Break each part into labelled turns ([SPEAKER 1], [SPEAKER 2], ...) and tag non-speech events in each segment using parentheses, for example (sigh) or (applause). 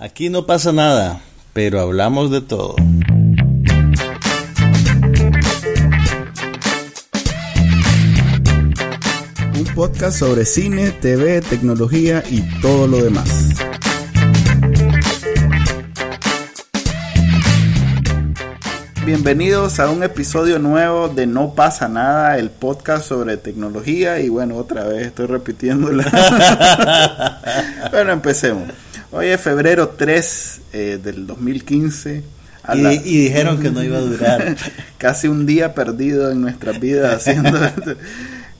[SPEAKER 1] Aquí no pasa nada, pero hablamos de todo.
[SPEAKER 2] Un podcast sobre cine, TV, tecnología y todo lo demás. Bienvenidos a un episodio nuevo de No pasa nada, el podcast sobre tecnología y bueno, otra vez estoy repitiéndola. (laughs) bueno, empecemos. Hoy es febrero 3 eh, del 2015. a
[SPEAKER 1] Y,
[SPEAKER 2] la-
[SPEAKER 1] y dijeron que no iba a durar. (laughs)
[SPEAKER 2] casi un día perdido en nuestras vidas haciendo (laughs) esto.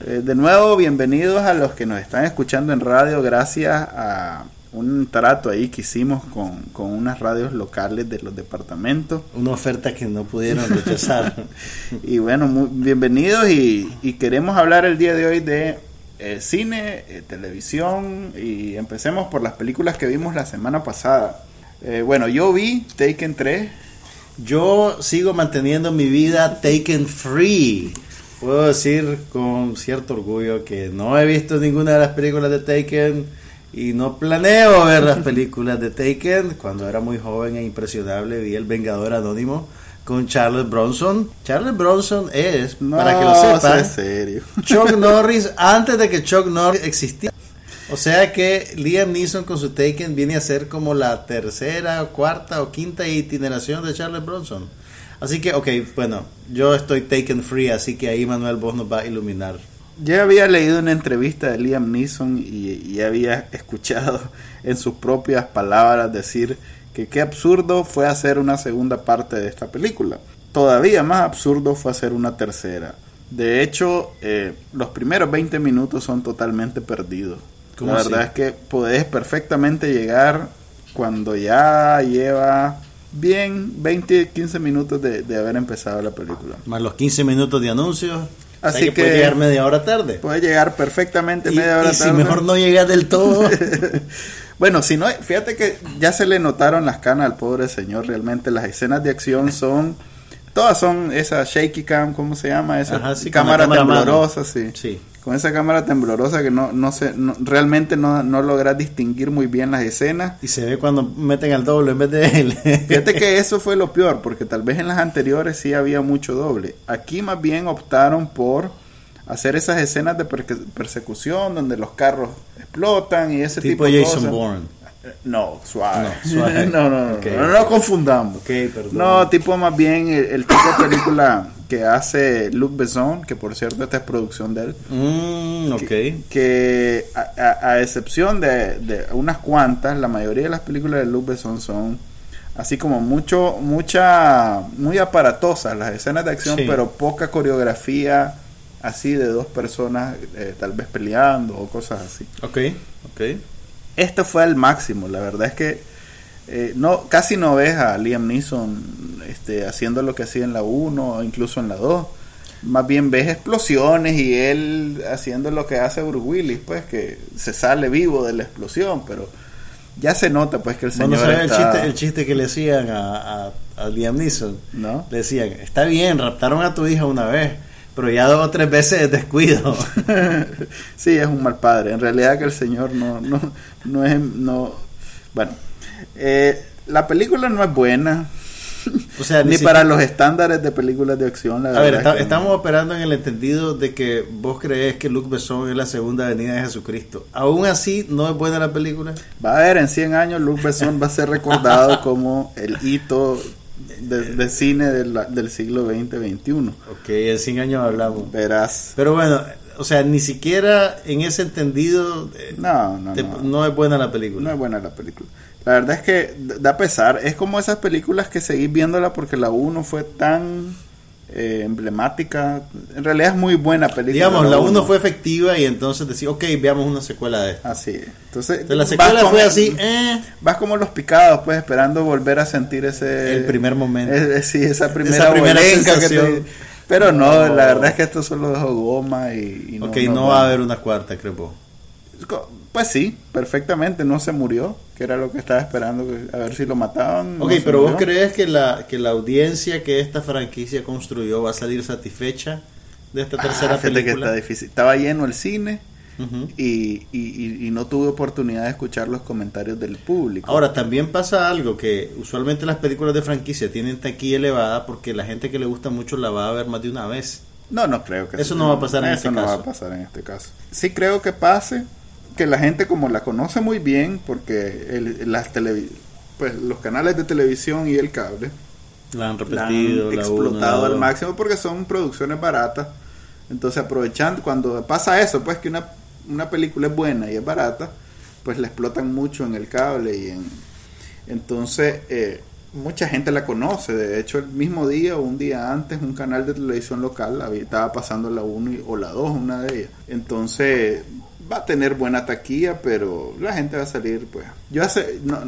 [SPEAKER 2] Eh, De nuevo, bienvenidos a los que nos están escuchando en radio gracias a un trato ahí que hicimos con, con unas radios locales de los departamentos.
[SPEAKER 1] Una oferta que no pudieron rechazar. (laughs)
[SPEAKER 2] Y bueno, muy bienvenidos y, y queremos hablar el día de hoy de eh, cine, eh, televisión y empecemos por las películas que vimos la semana pasada. Eh, bueno, yo vi Taken 3.
[SPEAKER 1] Yo sigo manteniendo mi vida taken free. Puedo decir con cierto orgullo que no he visto ninguna de las películas de Taken y no planeo ver las películas de Taken. Cuando era muy joven e impresionable vi El Vengador Anónimo con Charles Bronson. Charles Bronson es,
[SPEAKER 2] No,
[SPEAKER 1] para que lo sepan,
[SPEAKER 2] serio. (laughs)
[SPEAKER 1] Chuck Norris antes de que Chuck Norris existiera. O sea que Liam Neeson con su Taken viene a ser como la tercera, cuarta o quinta itineración de Charles Bronson. Así que, ok, bueno, yo estoy Taken free, así que ahí Manuel vos nos va a iluminar.
[SPEAKER 2] Yo había leído una entrevista de Liam Neeson y, y había escuchado en sus propias palabras decir que qué absurdo fue hacer una segunda parte de esta película. Todavía más absurdo fue hacer una tercera. De hecho, eh, los primeros 20 minutos son totalmente perdidos.
[SPEAKER 1] ¿Cómo
[SPEAKER 2] La
[SPEAKER 1] así?
[SPEAKER 2] verdad es que podés perfectamente llegar cuando ya lleva bien 20, 15 minutos de, de haber empezado la película.
[SPEAKER 1] Más los 15 minutos de anuncios.
[SPEAKER 2] Así
[SPEAKER 1] que,
[SPEAKER 2] que-
[SPEAKER 1] puede llegar media hora tarde.
[SPEAKER 2] Puede llegar perfectamente
[SPEAKER 1] Y,
[SPEAKER 2] media hora
[SPEAKER 1] y si
[SPEAKER 2] tarde.
[SPEAKER 1] mejor no llega del todo. (laughs)
[SPEAKER 2] Bueno, si no, fíjate que ya se le notaron las canas al pobre señor. Realmente las escenas de acción son, todas son esa shaky cam, ¿cómo se llama? Esa
[SPEAKER 1] Ajá, sí, con
[SPEAKER 2] cámara, temblorosa, sí.
[SPEAKER 1] sí.
[SPEAKER 2] Con esa cámara temblorosa que no, no se, no- realmente no, no logras distinguir muy bien las escenas.
[SPEAKER 1] Y se ve cuando meten al doble en vez de él. (laughs)
[SPEAKER 2] Fíjate que (laughs) eso fue lo peor, porque tal vez en las anteriores sí había mucho doble. Aquí más bien optaron por hacer esas escenas de persecución donde los carros explotan y ese tipo,
[SPEAKER 1] tipo
[SPEAKER 2] de
[SPEAKER 1] Jason
[SPEAKER 2] cosas.
[SPEAKER 1] Bourne.
[SPEAKER 2] No, suave.
[SPEAKER 1] No, suave. (laughs)
[SPEAKER 2] no, no, no, no, no lo confundamos. No, tipo más bien el, el tipo de película que hace Luc Besson, que por cierto esta es producción de él,
[SPEAKER 1] Mm, ok.
[SPEAKER 2] que a, a- a excepción de, de unas cuantas, la mayoría de las películas de Luc Besson son así como mucho, mucha, muy aparatosas las escenas de acción,
[SPEAKER 1] Sí.
[SPEAKER 2] pero poca coreografía así de dos personas eh, tal vez peleando o cosas así.
[SPEAKER 1] Ok, ok.
[SPEAKER 2] Este fue el máximo, la verdad es que eh, no casi no ves a Liam Neeson este, haciendo lo que hacía en la 1 o incluso en la 2. Más bien ves explosiones y él haciendo lo que hace Bruce Willis, pues que se sale vivo de la explosión, pero ya se nota pues que el
[SPEAKER 1] Bueno,
[SPEAKER 2] señor
[SPEAKER 1] ¿sabes el
[SPEAKER 2] está-
[SPEAKER 1] chiste, el chiste que le a, a, a Liam Neeson?
[SPEAKER 2] ¿no?
[SPEAKER 1] Le decían, está bien, raptaron a tu hija una vez, pero ya dos o tres veces es descuido. (laughs)
[SPEAKER 2] sí, es un mal padre. En realidad que el señor no, no, no es, no, bueno, eh, la película no es buena.
[SPEAKER 1] O sea, (laughs)
[SPEAKER 2] ni
[SPEAKER 1] si-
[SPEAKER 2] para los estándares de películas de acción. La
[SPEAKER 1] A ver,
[SPEAKER 2] que no.
[SPEAKER 1] estamos operando en el entendido de que vos crees que Luke Besson es la segunda venida de Jesucristo. Aún así, ¿no es buena la película?
[SPEAKER 2] Va a ver, en 100 años Luc Besson va a ser recordado como el hito de, de cine de la- del siglo XX-XXI.
[SPEAKER 1] Ok, en 100 años hablamos.
[SPEAKER 2] Verás.
[SPEAKER 1] Pero bueno, o sea, ni siquiera en ese entendido eh,
[SPEAKER 2] No, no,
[SPEAKER 1] te-
[SPEAKER 2] no.
[SPEAKER 1] no es buena la película.
[SPEAKER 2] No es buena la película. La verdad es que da pesar. Es como esas películas que seguís viéndola porque la 1 fue tan eh, emblemática. En realidad es muy buena película.
[SPEAKER 1] Digamos, la 1
[SPEAKER 2] uno.
[SPEAKER 1] fue efectiva y entonces decía, ok, veamos una secuela de esto.
[SPEAKER 2] Así. es. Entonces,
[SPEAKER 1] Entonces, la secuela fue así, eh,
[SPEAKER 2] Vas como los picados, pues, esperando volver a sentir ese...
[SPEAKER 1] el primer momento.
[SPEAKER 2] Eh, eh, sí, esa primera,
[SPEAKER 1] Esa primera
[SPEAKER 2] que
[SPEAKER 1] sensación.
[SPEAKER 2] te- Pero no,
[SPEAKER 1] No.
[SPEAKER 2] la verdad es que esto solo dejó goma y, y
[SPEAKER 1] ok, no, va a haber una cuarta, creo.
[SPEAKER 2] Pues sí, perfectamente, no se murió, que era lo que estaba esperando, que- a ver si lo mataban. no
[SPEAKER 1] Ok, pero vos crees que la, que la audiencia que esta franquicia construyó va a salir satisfecha de esta tercera
[SPEAKER 2] Ah, fíjate que
[SPEAKER 1] película?
[SPEAKER 2] está difícil. Estaba lleno el cine y, y- y- y no tuve oportunidad de escuchar los comentarios del público.
[SPEAKER 1] Ahora, también pasa algo que usualmente las películas de franquicia tienen taquilla elevada porque la gente que le gusta mucho la va a ver más de una vez.
[SPEAKER 2] No, no creo que
[SPEAKER 1] Eso no va a pasar en
[SPEAKER 2] eso
[SPEAKER 1] este
[SPEAKER 2] no
[SPEAKER 1] caso.
[SPEAKER 2] va a pasar en este caso. Sí creo que pase, que la gente como la conoce muy bien, porque el- las televi- pues los canales de televisión y el cable
[SPEAKER 1] La han
[SPEAKER 2] la
[SPEAKER 1] repetido,
[SPEAKER 2] han
[SPEAKER 1] la
[SPEAKER 2] explotado
[SPEAKER 1] uno, la
[SPEAKER 2] al máximo porque son producciones baratas. Entonces aprovechando, cuando pasa eso, pues que una, una película es buena y es barata, pues la explotan mucho en el cable y en... Entonces, eh, mucha gente la conoce. De hecho, el mismo día o un día antes, un canal de televisión local estaba pasando la 1 o la 2, una de ellas. Entonces, va a tener buena taquilla, pero la gente va a salir, pues... Yo hace... No,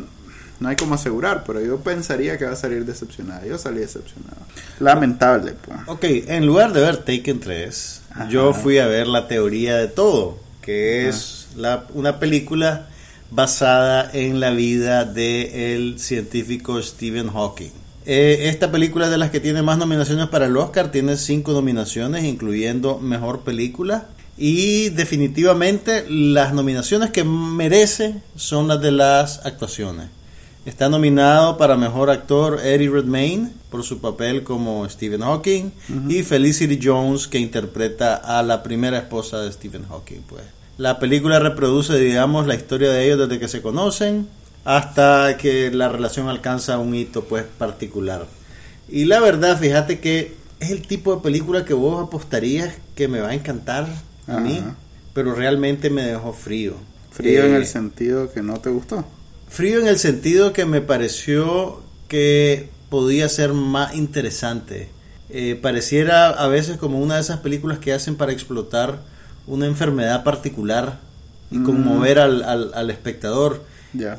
[SPEAKER 2] no hay como asegurar, pero yo pensaría que va a salir decepcionada. Yo salí decepcionado. Lamentable, pues.
[SPEAKER 1] Ok, en lugar de ver Taken 3,
[SPEAKER 2] Ajá.
[SPEAKER 1] yo fui a ver La Teoría de Todo, que es la, una película basada en la vida del científico Stephen Hawking. Eh, esta película es de las que tiene más nominaciones para el Oscar, tiene cinco nominaciones, incluyendo Mejor Película. Y definitivamente las nominaciones que merece son las de las actuaciones. Está nominado para mejor actor Eddie Redmayne por su papel como Stephen Hawking y Felicity Jones que interpreta a la primera esposa de Stephen Hawking. Pues la película reproduce, digamos, la historia de ellos desde que se conocen hasta que la relación alcanza un hito pues particular. Y la verdad, fíjate que es el tipo de película que vos apostarías que me va a encantar a mí, pero realmente me dejó frío.
[SPEAKER 2] Frío en
[SPEAKER 1] Eh,
[SPEAKER 2] el sentido que no te gustó.
[SPEAKER 1] Frío en el sentido que me pareció que podía ser más interesante. Eh, pareciera a veces como una de esas películas que hacen para explotar una enfermedad particular y
[SPEAKER 2] Mm.
[SPEAKER 1] conmover al, al- al espectador.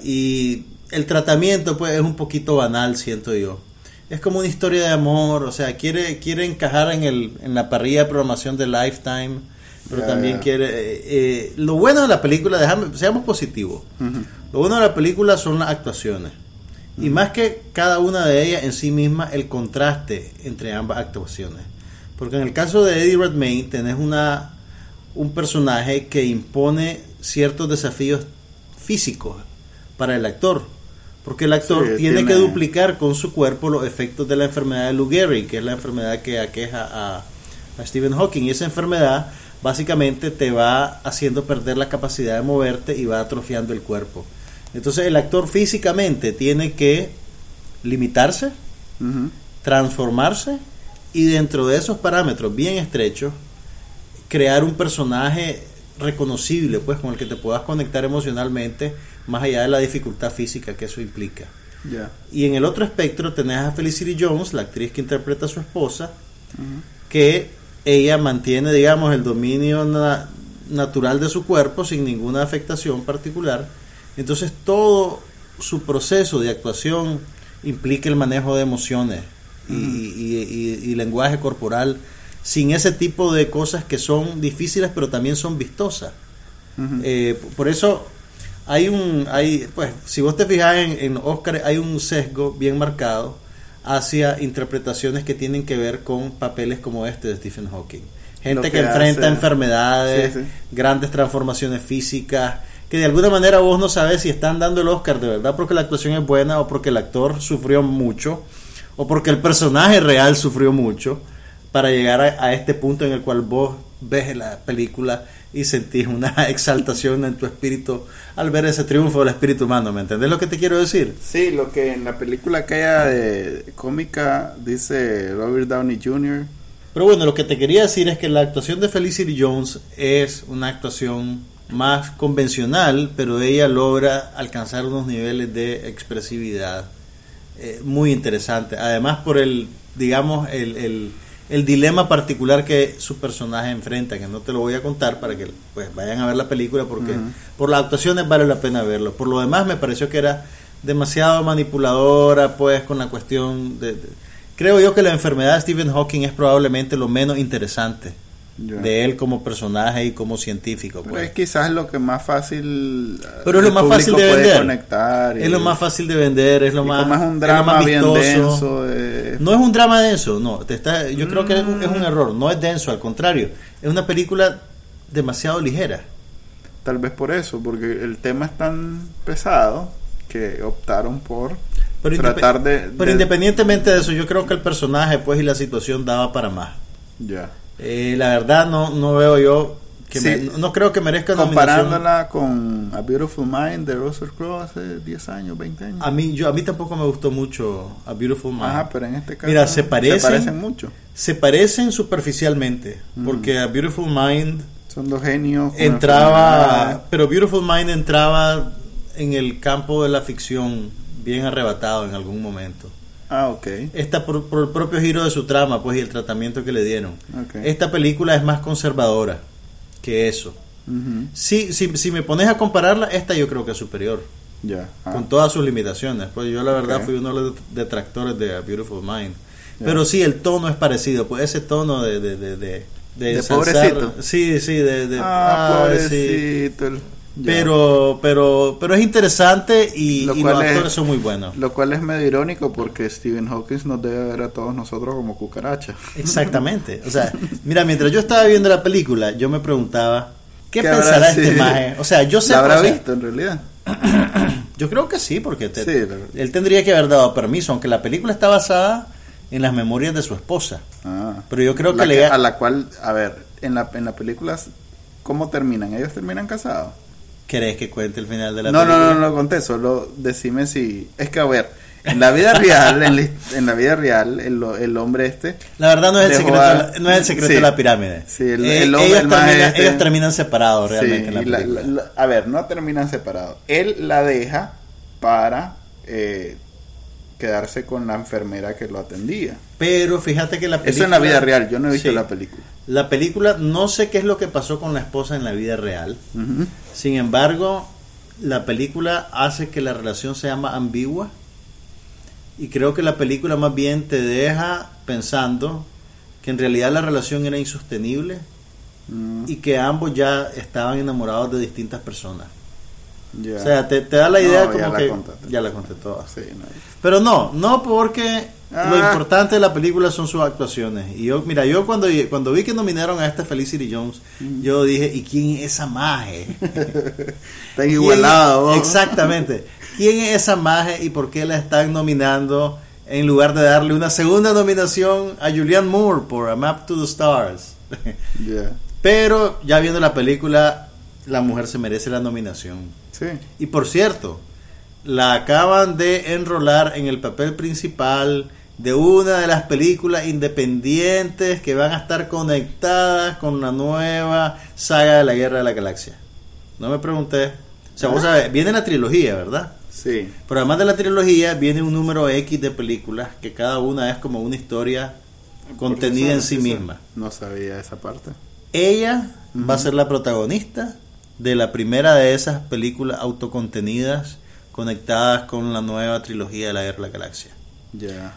[SPEAKER 1] Y el tratamiento pues es un poquito banal, siento yo. Es como una historia de amor, o sea, quiere, quiere encajar en, el, en la parrilla de programación de Lifetime, pero también quiere... eh, eh, lo bueno de la película, déjame, seamos positivos, lo bueno de la película son las actuaciones. Y más que cada una de ellas en sí misma, el contraste entre ambas actuaciones. Porque en el caso de Eddie Redmayne tenés una, un personaje que impone ciertos desafíos físicos para el actor. Porque el actor
[SPEAKER 2] Sí,
[SPEAKER 1] tiene,
[SPEAKER 2] tiene-
[SPEAKER 1] que duplicar con su cuerpo los efectos de la enfermedad de Lou Gehrig, que es la enfermedad que aqueja a, a Stephen Hawking. Y esa enfermedad básicamente te va haciendo perder la capacidad de moverte y va atrofiando el cuerpo. Entonces el actor físicamente tiene que limitarse, transformarse y dentro de esos parámetros bien estrechos crear un personaje reconocible pues con el que te puedas conectar emocionalmente más allá de la dificultad física que eso implica. Y en el otro espectro tenés a Felicity Jones, la actriz que interpreta a su esposa, que ella mantiene, digamos, el dominio na- natural de su cuerpo sin ninguna afectación particular. Entonces todo su proceso de actuación implica el manejo de emociones y, y- y- y lenguaje corporal sin ese tipo de cosas que son difíciles pero también son vistosas. Eh, por eso hay un, hay, pues, si vos te fijas en, en Oscar, hay un sesgo bien marcado hacia interpretaciones que tienen que ver con papeles como este de Stephen Hawking. Gente que,
[SPEAKER 2] que
[SPEAKER 1] enfrenta
[SPEAKER 2] hace-
[SPEAKER 1] enfermedades,
[SPEAKER 2] Sí, sí.
[SPEAKER 1] grandes transformaciones físicas, que de alguna manera vos no sabes si están dando el Oscar de verdad porque la actuación es buena o porque el actor sufrió mucho o porque el personaje real sufrió mucho para llegar a, a este punto en el cual vos ves la película y sentís una (laughs) exaltación en tu espíritu al ver ese triunfo del espíritu humano, ¿me entendés lo que te quiero decir?
[SPEAKER 2] Sí, lo que en la película aquella de cómica dice Robert Downey Jr.
[SPEAKER 1] Pero bueno, lo que te quería decir es que la actuación de Felicity Jones es una actuación más convencional, pero ella logra alcanzar unos niveles de expresividad eh, muy interesantes. Además por el, digamos, el, el, el dilema particular que su personaje enfrenta, que no te lo voy a contar para que pues vayan a ver la película, porque
[SPEAKER 2] Ujú.
[SPEAKER 1] por las actuaciones vale la pena verlo. Por lo demás me pareció que era demasiado manipuladora, pues con la cuestión de... de- creo yo que la enfermedad de Stephen Hawking es probablemente lo menos interesante De él como personaje y como científico.
[SPEAKER 2] Pero
[SPEAKER 1] Pues.
[SPEAKER 2] es quizás lo que más fácil.
[SPEAKER 1] Pero es lo más fácil de vender.
[SPEAKER 2] conectar y-
[SPEAKER 1] Es lo más fácil de vender, es lo más,
[SPEAKER 2] como es un
[SPEAKER 1] es
[SPEAKER 2] drama
[SPEAKER 1] más
[SPEAKER 2] bien denso. eh,
[SPEAKER 1] No es un drama denso, no. Te está, yo creo que es un, es
[SPEAKER 2] Mm.
[SPEAKER 1] un error. No es denso, al contrario. Es una película demasiado ligera.
[SPEAKER 2] Tal vez por eso, porque el tema es tan pesado que optaron por
[SPEAKER 1] Pero,
[SPEAKER 2] tratar de,
[SPEAKER 1] pero
[SPEAKER 2] de-
[SPEAKER 1] independientemente de eso, yo creo que el personaje pues y la situación daba para más.
[SPEAKER 2] Ya.
[SPEAKER 1] Eh, la verdad no, no veo yo que
[SPEAKER 2] Sí.
[SPEAKER 1] me- no, no creo que merezca.
[SPEAKER 2] Comparándola con A Beautiful Mind de Russell Crowe hace 10 años, 20 años.
[SPEAKER 1] A mí yo a mí tampoco me gustó mucho A Beautiful Mind.
[SPEAKER 2] Ajá, pero en este caso
[SPEAKER 1] Mira, se parecen-
[SPEAKER 2] parecen mucho.
[SPEAKER 1] Se parecen superficialmente, porque A Beautiful Mind
[SPEAKER 2] Son dos genios.
[SPEAKER 1] entraba, pero Beautiful Mind entraba en el campo de la ficción bien arrebatado en algún momento.
[SPEAKER 2] Ah, ok.
[SPEAKER 1] Esta por, por el propio giro de su trama, pues y el tratamiento que le dieron. Esta película es más conservadora que eso.
[SPEAKER 2] Ujú,
[SPEAKER 1] Sí, si, si me pones a compararla, esta yo creo que es superior,
[SPEAKER 2] Ya. Ah,
[SPEAKER 1] con todas sus limitaciones. Pues yo la verdad fui uno de los detractores de A Beautiful Mind. Pero sí, el tono es parecido, pues ese tono de... De, de, de,
[SPEAKER 2] pobrecito.
[SPEAKER 1] Sí, sí, de... de
[SPEAKER 2] ah,
[SPEAKER 1] ay, sí.
[SPEAKER 2] pobrecito. el-
[SPEAKER 1] Pero, pero, pero es interesante y,
[SPEAKER 2] Lo
[SPEAKER 1] y
[SPEAKER 2] cual
[SPEAKER 1] los
[SPEAKER 2] es-
[SPEAKER 1] actores son muy buenos.
[SPEAKER 2] Lo cual es medio irónico porque Stephen Hawking nos debe ver a todos nosotros como cucarachas. (laughs)
[SPEAKER 1] Exactamente. O sea, mira, mientras yo estaba viendo la película, yo me preguntaba, ¿qué,
[SPEAKER 2] ¿Qué
[SPEAKER 1] pensará este
[SPEAKER 2] sí.
[SPEAKER 1] maje? O sea, yo sé...
[SPEAKER 2] ¿La habrá
[SPEAKER 1] o sea,
[SPEAKER 2] visto en realidad? (clears throat)
[SPEAKER 1] Yo creo que sí, porque te-
[SPEAKER 2] Sí,
[SPEAKER 1] él tendría que haber dado permiso, aunque la película está basada en las memorias de su esposa.
[SPEAKER 2] Ah.
[SPEAKER 1] Pero yo creo que le...
[SPEAKER 2] a la cual, a ver, en la, en la película, ¿cómo terminan? ¿Ellos terminan casados?
[SPEAKER 1] ¿Querés que cuente el final de la
[SPEAKER 2] No, no,
[SPEAKER 1] película?
[SPEAKER 2] no, no lo conté, solo decime si... Es que, a ver, en la vida real, en, la- en la vida real, el, el hombre este...
[SPEAKER 1] La verdad no es el secreto,
[SPEAKER 2] a-
[SPEAKER 1] de la- no es el secreto
[SPEAKER 2] sí.
[SPEAKER 1] de la pirámide.
[SPEAKER 2] Sí, el-
[SPEAKER 1] Eh,
[SPEAKER 2] el hombre-
[SPEAKER 1] ellos,
[SPEAKER 2] el
[SPEAKER 1] terminan,
[SPEAKER 2] este-
[SPEAKER 1] ellos terminan separados realmente
[SPEAKER 2] Sí,
[SPEAKER 1] en la película.
[SPEAKER 2] la- la- a ver, no terminan separados. Él la deja para eh, quedarse con la enfermera que lo atendía.
[SPEAKER 1] Pero fíjate que la película...
[SPEAKER 2] Eso en la vida real, yo no he visto la película.
[SPEAKER 1] La película, no sé qué es lo que pasó con la esposa en la vida real.
[SPEAKER 2] Ujú.
[SPEAKER 1] Sin embargo, la película hace que la relación sea más ambigua. Y creo que la película más bien te deja pensando que en realidad la relación era insostenible
[SPEAKER 2] Mm,
[SPEAKER 1] y que ambos ya estaban enamorados de distintas personas.
[SPEAKER 2] ya.
[SPEAKER 1] O sea, te, te da la idea
[SPEAKER 2] No, ya
[SPEAKER 1] como
[SPEAKER 2] la
[SPEAKER 1] que...
[SPEAKER 2] contaste.
[SPEAKER 1] Ya la conté toda.
[SPEAKER 2] Sí, no.
[SPEAKER 1] Pero no, no porque lo
[SPEAKER 2] Ah.
[SPEAKER 1] importante de la película son sus actuaciones. Y yo, mira, yo cuando, cuando vi que nominaron a esta Felicity Jones, yo dije, ¿y quién es esa maje? (laughs)
[SPEAKER 2] Están igualados.
[SPEAKER 1] ¿Quién-
[SPEAKER 2] vos.
[SPEAKER 1] Exactamente. ¿Quién es esa maje y por qué la están nominando en lugar de darle una segunda nominación a Julianne Moore por A Map to the Stars? (laughs) Pero ya viendo la película, la mujer se merece la nominación.
[SPEAKER 2] Sí.
[SPEAKER 1] Y por cierto, la acaban de enrolar en el papel principal de una de las películas independientes que van a estar conectadas con la nueva saga de la Guerra de la Galaxia. No me pregunté. O sea, vos sabés, viene la trilogía, ¿verdad?
[SPEAKER 2] Sí.
[SPEAKER 1] Pero además de la trilogía, viene un número X de películas que cada una es como una historia contenida en sí misma.
[SPEAKER 2] No sabía esa parte.
[SPEAKER 1] Ella va a ser la protagonista de la primera de esas películas autocontenidas conectadas con la nueva trilogía de la Guerra de la Galaxia.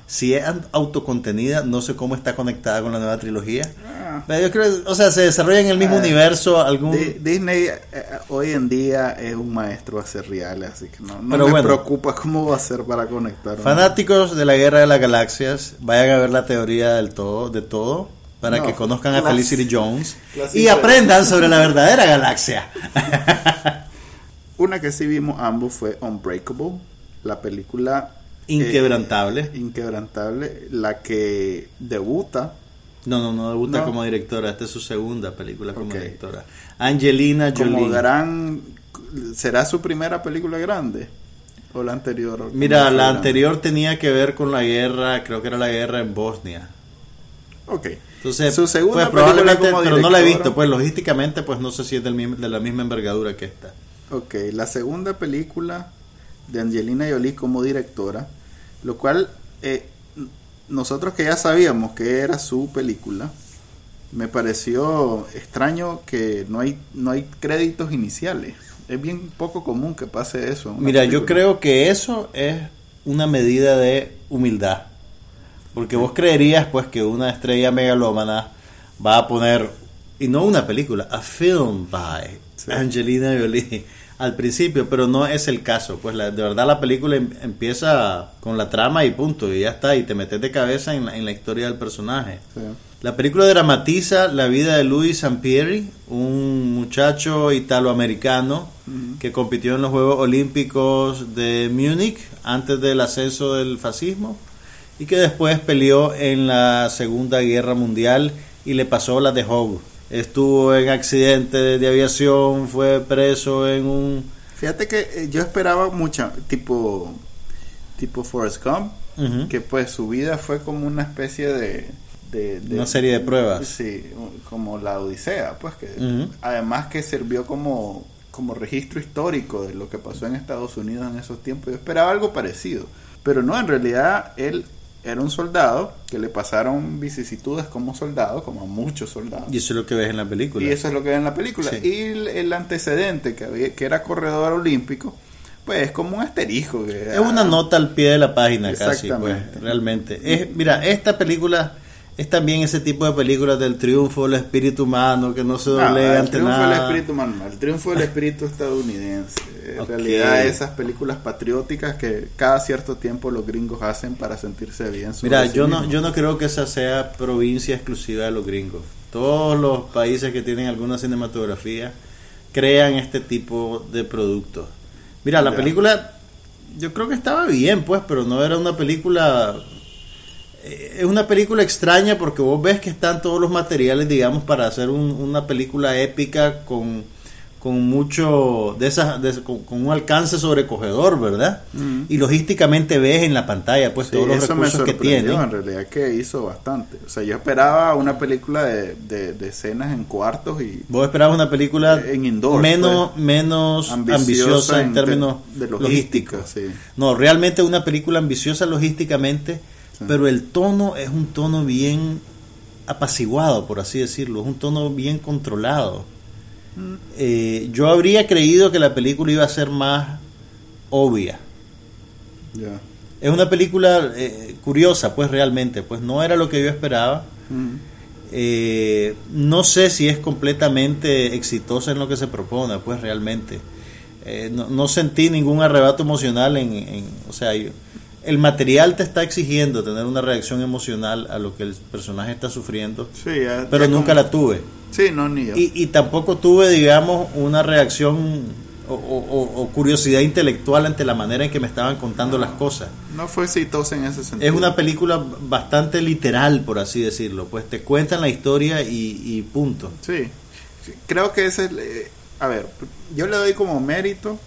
[SPEAKER 1] Si es autocontenida, no sé cómo está conectada con la nueva trilogía.
[SPEAKER 2] Ah.
[SPEAKER 1] Yo creo, o sea, se desarrolla en el mismo
[SPEAKER 2] Ah,
[SPEAKER 1] universo algún...
[SPEAKER 2] Disney eh, eh, hoy en día es un maestro a hacer reales, así que no, no
[SPEAKER 1] Pero
[SPEAKER 2] me
[SPEAKER 1] bueno.
[SPEAKER 2] preocupa cómo va a ser para conectar.
[SPEAKER 1] Fanáticos de la Guerra de las Galaxias, vayan a ver la teoría del todo, de todo, para
[SPEAKER 2] No,
[SPEAKER 1] que conozcan a Felicity Jones y aprendan sobre la verdadera galaxia. (laughs)
[SPEAKER 2] Una que sí vimos ambos fue Unbreakable, la película eh,
[SPEAKER 1] Inquebrantable.
[SPEAKER 2] inquebrantable, la que debuta.
[SPEAKER 1] No, no, no debuta
[SPEAKER 2] No.
[SPEAKER 1] como directora. Esta es su segunda película como directora. Angelina
[SPEAKER 2] Como
[SPEAKER 1] Jolie.
[SPEAKER 2] gran. ¿Será su primera película grande? ¿O la anterior?
[SPEAKER 1] Mira,
[SPEAKER 2] ¿Cómo fue
[SPEAKER 1] la anterior tenía que ver con la guerra, creo que era la guerra en Bosnia.
[SPEAKER 2] Ok.
[SPEAKER 1] Entonces,
[SPEAKER 2] Su segunda
[SPEAKER 1] pues probablemente,
[SPEAKER 2] como
[SPEAKER 1] pero no la he visto, pues logísticamente, pues no sé si es del mismo- de la misma envergadura que esta.
[SPEAKER 2] Ok, la segunda película de Angelina Jolie como directora, lo cual eh, nosotros que ya sabíamos que era su película, me pareció extraño que no hay no hay créditos iniciales. Es bien poco común que pase eso.
[SPEAKER 1] Mira, yo creo que eso es una medida de humildad. Porque vos creerías pues que una estrella megalómana va a poner, y no una película, a film by
[SPEAKER 2] Sí.
[SPEAKER 1] Angelina Jolie al principio, pero no es el caso. Pues la- de verdad la película em- empieza con la trama y punto, y ya está, y te metes de cabeza en la, en la historia del personaje.
[SPEAKER 2] Sí.
[SPEAKER 1] La película dramatiza la vida de Luis Sampieri, un muchacho italoamericano que compitió en los Juegos Olímpicos de Múnich antes del ascenso del fascismo y que después peleó en la Segunda Guerra Mundial y le pasó la de Hogue. Estuvo en accidente de aviación, fue preso en un...
[SPEAKER 2] Fíjate que eh, yo esperaba mucho, tipo, tipo Forrest Gump, que pues su vida fue como una especie de... de- de-
[SPEAKER 1] Una serie de pruebas.
[SPEAKER 2] Sí, como la Odisea, pues que además que sirvió como, como registro histórico de lo que pasó en Estados Unidos en esos tiempos. Yo esperaba algo parecido, pero no, en realidad él era un soldado que le pasaron vicisitudes como soldado, como a muchos soldados.
[SPEAKER 1] Y eso es lo que ves en la película.
[SPEAKER 2] Y eso es lo que ve en la película.
[SPEAKER 1] Sí.
[SPEAKER 2] Y el, el antecedente, que, había, que era corredor olímpico, pues es como un asterisco. Que,
[SPEAKER 1] Es una nota al pie de la página casi, pues, realmente. Es, mira, esta película es también ese tipo de películas del triunfo del espíritu humano que no se
[SPEAKER 2] no,
[SPEAKER 1] doblega
[SPEAKER 2] el
[SPEAKER 1] ante
[SPEAKER 2] triunfo del
[SPEAKER 1] nada.
[SPEAKER 2] espíritu humano, el triunfo del espíritu (laughs) estadounidense. En
[SPEAKER 1] Ok.
[SPEAKER 2] realidad, esas películas patrióticas que cada cierto tiempo los gringos hacen para sentirse bien. sobre
[SPEAKER 1] Mira,
[SPEAKER 2] sí
[SPEAKER 1] yo no, yo no creo que esa sea provincia exclusiva de los gringos. Todos los países que tienen alguna cinematografía crean este tipo de productos. Mira, la
[SPEAKER 2] Ya.
[SPEAKER 1] película yo creo que estaba bien, pues, pero no era una película... eh, Es una película extraña porque vos ves que están todos los materiales, digamos, para hacer un- una película épica con, con mucho, de esas, de- con, con un alcance sobrecogedor, ¿verdad?
[SPEAKER 2] Mm.
[SPEAKER 1] Y logísticamente ves en la pantalla, pues,
[SPEAKER 2] Sí,
[SPEAKER 1] todos los recursos que tiene.
[SPEAKER 2] en realidad que hizo bastante. O sea, yo esperaba una película de, de, de escenas en cuartos y
[SPEAKER 1] Vos esperabas una película
[SPEAKER 2] En indoors,
[SPEAKER 1] menos,
[SPEAKER 2] pues.
[SPEAKER 1] menos ambiciosa,
[SPEAKER 2] ambiciosa
[SPEAKER 1] en
[SPEAKER 2] en
[SPEAKER 1] términos
[SPEAKER 2] de
[SPEAKER 1] logísticos.
[SPEAKER 2] sí.
[SPEAKER 1] No, realmente una película ambiciosa logísticamente,
[SPEAKER 2] Sí.
[SPEAKER 1] pero el tono es un tono bien apaciguado, por así decirlo, es un tono bien controlado.
[SPEAKER 2] Mm.
[SPEAKER 1] Eh, yo habría creído que la película iba a ser más obvia. Es una película eh, curiosa, pues realmente, pues no era lo que yo esperaba.
[SPEAKER 2] Mm.
[SPEAKER 1] Eh, no sé si es completamente exitosa en lo que se propone, pues realmente. Eh, no, no sentí ningún arrebato emocional en, en- o sea, yo- el material te está exigiendo tener una reacción emocional a lo que el personaje está sufriendo,
[SPEAKER 2] Sí, ya-
[SPEAKER 1] pero
[SPEAKER 2] ya
[SPEAKER 1] nunca
[SPEAKER 2] como-
[SPEAKER 1] la tuve.
[SPEAKER 2] Sí, no, ni yo.
[SPEAKER 1] Y, y tampoco tuve, digamos, una reacción o, o- o- o curiosidad intelectual ante la manera en que me estaban contando las cosas.
[SPEAKER 2] No fue exitosa en ese sentido.
[SPEAKER 1] Es una película bastante literal, por así decirlo. Pues te cuentan la historia y, y punto.
[SPEAKER 2] Sí. Sí, Creo que ese es... eh, a ver, yo le doy como mérito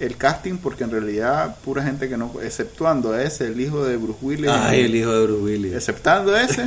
[SPEAKER 2] el casting porque en realidad pura gente que no... Exceptuando a ese, el hijo de Bruce Willis.
[SPEAKER 1] Ay, el hijo de Bruce Willis.
[SPEAKER 2] Exceptando a ese.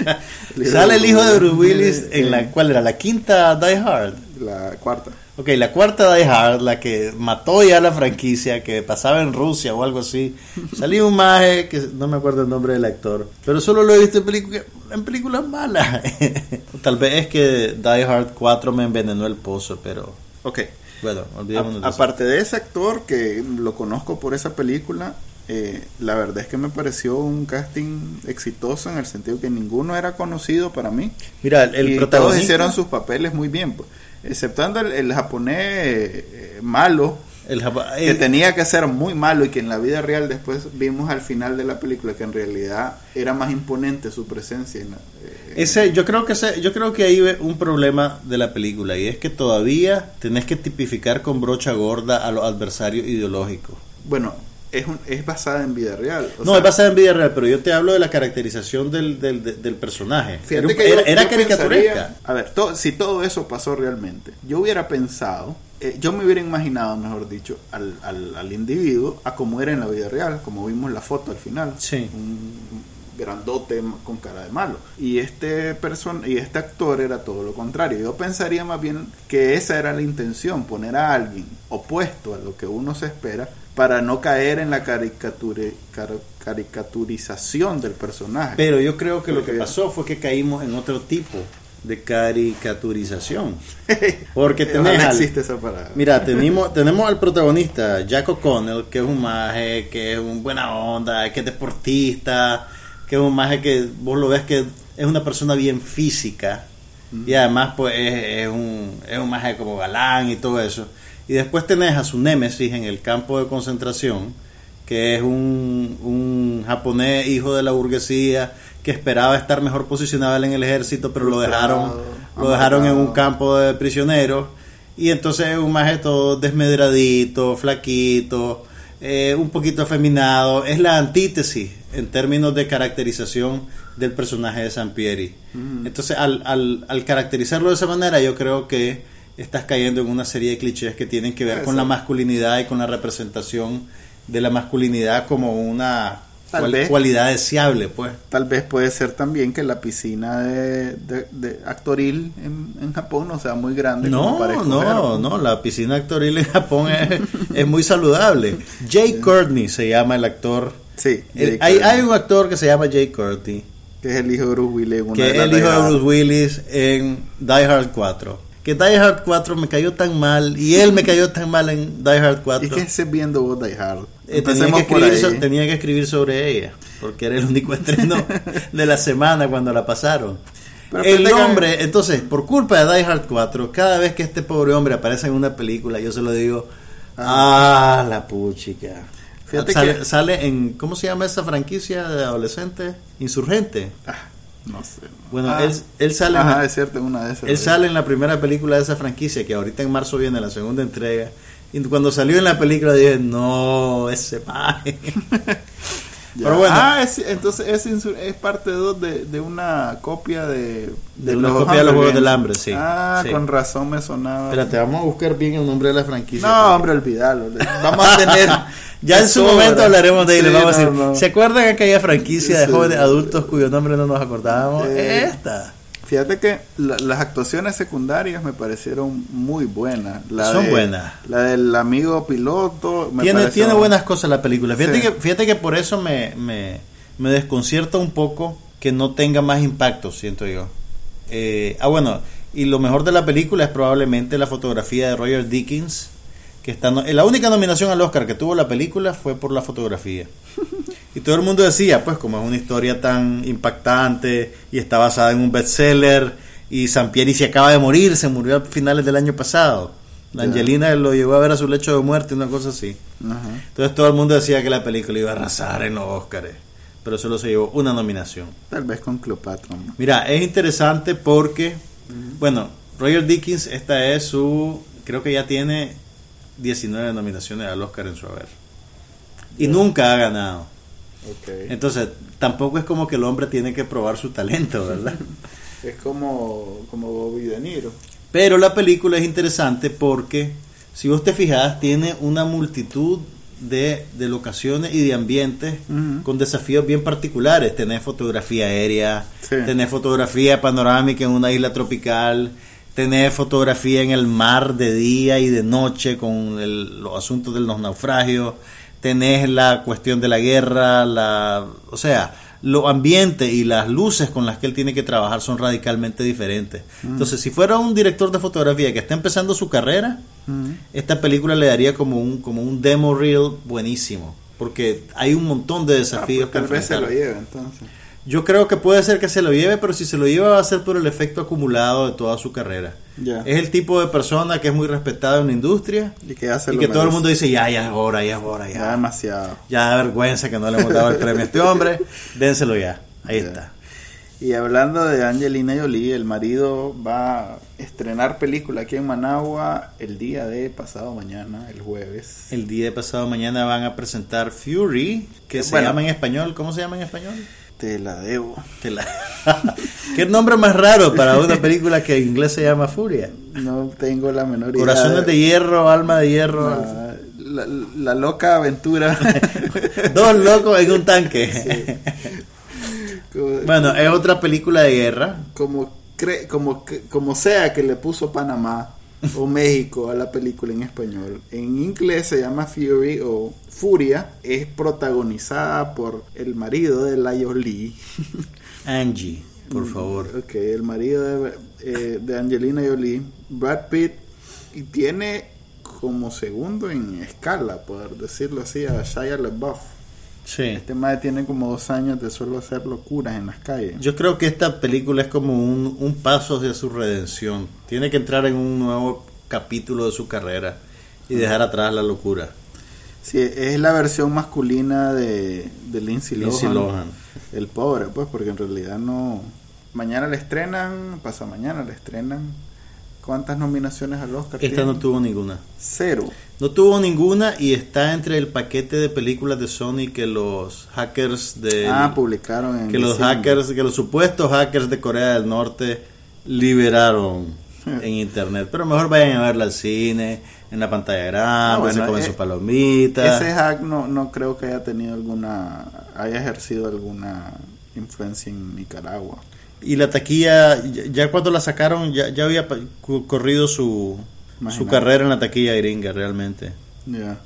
[SPEAKER 2] (laughs) el
[SPEAKER 1] Sale el hijo de Bruce Willis en la cuál era la quinta Die Hard.
[SPEAKER 2] la cuarta.
[SPEAKER 1] Ok, la cuarta Die Hard, la que mató ya la franquicia, que pasaba en Rusia o algo así. Salía un maje que no me acuerdo el nombre del actor, pero solo lo he visto en, película- en películas malas. (laughs) Tal vez es que Die Hard 4 me envenenó el pozo, pero
[SPEAKER 2] Ok.
[SPEAKER 1] Bueno, olvidémonos
[SPEAKER 2] A- aparte de ese actor que lo conozco por esa película, eh, la verdad es que me pareció un casting exitoso en el sentido que ninguno era conocido para mí.
[SPEAKER 1] Mira, el,
[SPEAKER 2] y todos hicieron sus papeles muy bien, pues. exceptuando el, el japonés eh, malo,
[SPEAKER 1] el japa-
[SPEAKER 2] que
[SPEAKER 1] el-
[SPEAKER 2] tenía que ser muy malo y que en la vida real después vimos al final de la película que en realidad era más imponente su presencia. en la- eh,
[SPEAKER 1] Ese, yo creo que ese, yo creo que ahí ve un problema de la película y es que todavía tenés que tipificar con brocha gorda a los adversarios ideológicos.
[SPEAKER 2] bueno, es, un- es basada en vida real. o
[SPEAKER 1] no,
[SPEAKER 2] sea,
[SPEAKER 1] es basada en vida real, pero yo te hablo de la caracterización del, del, del- del personaje. Era, un-
[SPEAKER 2] que yo-
[SPEAKER 1] era- era
[SPEAKER 2] yo
[SPEAKER 1] caricaturesca.
[SPEAKER 2] pensaría- a ver, to- si todo eso pasó realmente, yo hubiera pensado, eh, yo me hubiera imaginado, mejor dicho, al, al, al individuo a como era en la vida real, como vimos la foto al final.
[SPEAKER 1] Sí.
[SPEAKER 2] Un grandote con cara de malo. Y este person y este actor era todo lo contrario. Yo pensaría más bien que esa era la intención, poner a alguien opuesto a lo que uno se espera para no caer en la caricature- car- caricaturización del personaje.
[SPEAKER 1] Pero yo creo que lo que pasó fue que caímos en otro tipo de caricaturización. (laughs) Porque tenés al-
[SPEAKER 2] existe esa palabra.
[SPEAKER 1] Mira, tenemos, tenemos al protagonista, Jack O'Connell, que es un maje, que es un buena onda, que es deportista, que es un maje que vos lo ves que es una persona bien física y además pues es, es un, es un maje como galán y todo eso. Y después tenés a su némesis en el campo de concentración, que es un, un japonés hijo de la burguesía, que esperaba estar mejor posicionado en el ejército, pero lo dejaron, lo dejaron en un campo de prisioneros. Y entonces es un maje todo desmedradito, flaquito, eh, un poquito afeminado. Es la antítesis en términos de caracterización del personaje de Sampieri. Entonces, al, al, al caracterizarlo de esa manera, yo creo que estás cayendo en una serie de clichés que tienen que ver con la masculinidad y con la representación de la masculinidad como una
[SPEAKER 2] Tal
[SPEAKER 1] cual-
[SPEAKER 2] vez.
[SPEAKER 1] cualidad deseable, pues.
[SPEAKER 2] Tal vez puede ser también que la piscina de, de- de actoril en, en Japón no sea muy grande. como
[SPEAKER 1] No,
[SPEAKER 2] escoger.
[SPEAKER 1] no, no, la piscina actoril en Japón es, es muy saludable. (laughs) Jay Courtney se llama el actor.
[SPEAKER 2] Sí,
[SPEAKER 1] El- hay, hay un actor que se llama Jay Courtney,
[SPEAKER 2] que es el hijo de Bruce Willis.
[SPEAKER 1] que es el hijo de. Bruce Willis en Die Hard 4. Que Die Hard 4 me cayó tan mal y él me cayó tan mal en Die Hard 4.
[SPEAKER 2] ¿Y qué estés viendo vos, Die Hard?
[SPEAKER 1] Eh, tenía, que escribir so- tenía que escribir sobre ella, porque era el único estreno (laughs) de la semana cuando la pasaron.
[SPEAKER 2] Pero
[SPEAKER 1] el
[SPEAKER 2] que-
[SPEAKER 1] hombre, entonces, por culpa de Die Hard 4, cada vez que este pobre hombre aparece en una película, yo se lo digo, ah, la puchica.
[SPEAKER 2] Fíjate
[SPEAKER 1] sale,
[SPEAKER 2] que-
[SPEAKER 1] sale en, ¿cómo se llama esa franquicia de adolescente? Insurgente.
[SPEAKER 2] Ah, no sé.
[SPEAKER 1] Bueno,
[SPEAKER 2] Ah,
[SPEAKER 1] él, él sale en-
[SPEAKER 2] es cierto, una de esas.
[SPEAKER 1] él sale en la primera película de esa franquicia, que ahorita en marzo viene la segunda entrega. Y cuando salió en la película dije, no, ese paje. (laughs) Pero bueno.
[SPEAKER 2] Ah, es- entonces es, es parte dos de, de una copia de...
[SPEAKER 1] De una copia de los Juegos del. Hambre, sí.
[SPEAKER 2] Ah,
[SPEAKER 1] Sí.
[SPEAKER 2] con razón me sonaba.
[SPEAKER 1] Espérate, vamos a buscar bien el nombre de la franquicia.
[SPEAKER 2] No,
[SPEAKER 1] porque-
[SPEAKER 2] hombre, olvídalo. (laughs) Vamos a tener... (laughs)
[SPEAKER 1] Ya en su momento hablaremos de ella.
[SPEAKER 2] Sí,
[SPEAKER 1] vamos a
[SPEAKER 2] no,
[SPEAKER 1] decir.
[SPEAKER 2] no.
[SPEAKER 1] ¿Se acuerdan aquella franquicia de jóvenes adultos cuyo nombre no nos acordábamos?
[SPEAKER 2] Eh,
[SPEAKER 1] Esta.
[SPEAKER 2] Fíjate que la- las actuaciones secundarias me parecieron muy buenas. La
[SPEAKER 1] Son
[SPEAKER 2] de-
[SPEAKER 1] buenas.
[SPEAKER 2] La del amigo piloto. me
[SPEAKER 1] Tiene,
[SPEAKER 2] pareció-
[SPEAKER 1] tiene buenas cosas la película. Fíjate,
[SPEAKER 2] Sí.
[SPEAKER 1] que, fíjate que por eso me, me, me desconcierta un poco que no tenga más impacto, siento yo. Eh, ah, bueno, y lo mejor de la película es probablemente la fotografía de Roger Dickens, que está no- la única nominación al Oscar que tuvo la película fue por la fotografía. Y todo el mundo decía, pues como es una historia tan impactante y está basada en un bestseller y Sampieri se acaba de morir, se murió a finales del año pasado. La. Angelina lo llevó a ver a su lecho de muerte, una cosa así. Entonces todo el mundo decía que la película iba a arrasar en los Oscars, pero solo se llevó una nominación.
[SPEAKER 2] Tal vez con Cleopatra. ¿no?
[SPEAKER 1] Mira, es interesante porque, bueno, Roger Dickens, esta es su, creo que ya tiene 19 nominaciones al Oscar en su haber. Y nunca ha ganado. Entonces, tampoco es como que el hombre tiene que probar su talento, ¿verdad? (laughs)
[SPEAKER 2] Es como, como Bobby De Niro.
[SPEAKER 1] Pero la película es interesante porque, si vos te fijas, tiene una multitud de, de locaciones y de ambientes con desafíos bien particulares. Tenés fotografía aérea,
[SPEAKER 2] Sí.
[SPEAKER 1] tenés fotografía panorámica en una isla tropical, tenés fotografía en el mar de día y de noche con el- los asuntos de los naufragios, tenés la cuestión de la guerra, la, o sea, los ambientes y las luces con las que él tiene que trabajar son radicalmente diferentes. Entonces, si fuera un director de fotografía que está empezando su carrera,
[SPEAKER 2] Ujú.
[SPEAKER 1] esta película le daría como un como un demo reel buenísimo, porque hay un montón de
[SPEAKER 2] Ah,
[SPEAKER 1] desafíos
[SPEAKER 2] pues
[SPEAKER 1] que
[SPEAKER 2] tal vez se lo lleve entonces.
[SPEAKER 1] Yo creo que puede ser que se lo lleve, pero si se lo lleva va a ser por el efecto acumulado de toda su carrera.
[SPEAKER 2] Ya.
[SPEAKER 1] Es el tipo de persona que es muy respetada en la industria
[SPEAKER 2] Y que, ya se
[SPEAKER 1] y que todo el mundo dice, ya, ya es hora, ya es hora,
[SPEAKER 2] Ya
[SPEAKER 1] ya.
[SPEAKER 2] demasiado.
[SPEAKER 1] Ya da vergüenza que no le hemos dado el premio a este hombre, (laughs) dénselo ya. Ahí está.
[SPEAKER 2] Y hablando de Angelina Jolie, el marido va a estrenar película aquí en Managua el día de pasado mañana, el jueves.
[SPEAKER 1] El día de pasado mañana van a presentar Fury, que
[SPEAKER 2] Eh,
[SPEAKER 1] se llama en español, ¿cómo se llama en español?
[SPEAKER 2] Te la debo.
[SPEAKER 1] La- (laughs) ¿Qué nombre más raro para una película que en inglés se llama Furia?
[SPEAKER 2] No tengo la menor idea.
[SPEAKER 1] Corazones de hierro, alma de hierro.
[SPEAKER 2] La, la loca aventura. (laughs)
[SPEAKER 1] Dos locos en un tanque.
[SPEAKER 2] como, (laughs)
[SPEAKER 1] Bueno, es otra película de guerra.
[SPEAKER 2] como, cre- como, como sea que le puso Panamá o México a la película en español. En inglés se llama Fury o Furia. Es protagonizada por el marido de la Jolie. (laughs)
[SPEAKER 1] Angie, por favor.
[SPEAKER 2] Ok, el marido de, eh, de Angelina Jolie, Brad Pitt, y tiene como segundo en escala, por decirlo así, a Shia LaBeouf.
[SPEAKER 1] Sí.
[SPEAKER 2] Este madre tiene como dos años de solo hacer locuras en las calles.
[SPEAKER 1] Yo creo que esta película es como un, un paso hacia su redención. Tiene que entrar en un nuevo capítulo de su carrera y dejar atrás la locura.
[SPEAKER 2] Sí, es la versión masculina de, de Lindsay Lohan.
[SPEAKER 1] Lindsay Lohan.
[SPEAKER 2] el pobre, pues, porque en realidad no. Mañana le estrenan, pasa mañana le estrenan. ¿Cuántas nominaciones al Oscar?
[SPEAKER 1] Esta
[SPEAKER 2] tiene?
[SPEAKER 1] no tuvo ninguna.
[SPEAKER 2] Cero.
[SPEAKER 1] No tuvo ninguna y está entre el paquete de películas de Sony que los hackers de
[SPEAKER 2] ah, publicaron en
[SPEAKER 1] que los hackers, que los supuestos hackers de Corea del Norte liberaron en internet. Pero mejor vayan a verla al cine, en la pantalla grande,
[SPEAKER 2] Ah, bueno,
[SPEAKER 1] se comen
[SPEAKER 2] eh,
[SPEAKER 1] sus palomitas.
[SPEAKER 2] Ese hack no, no creo que haya tenido alguna, haya ejercido alguna influencia en Nicaragua.
[SPEAKER 1] Y la taquilla, ya, cuando la sacaron, ya, ya había corrido su, su carrera en la taquilla gringa realmente.
[SPEAKER 2] Ya.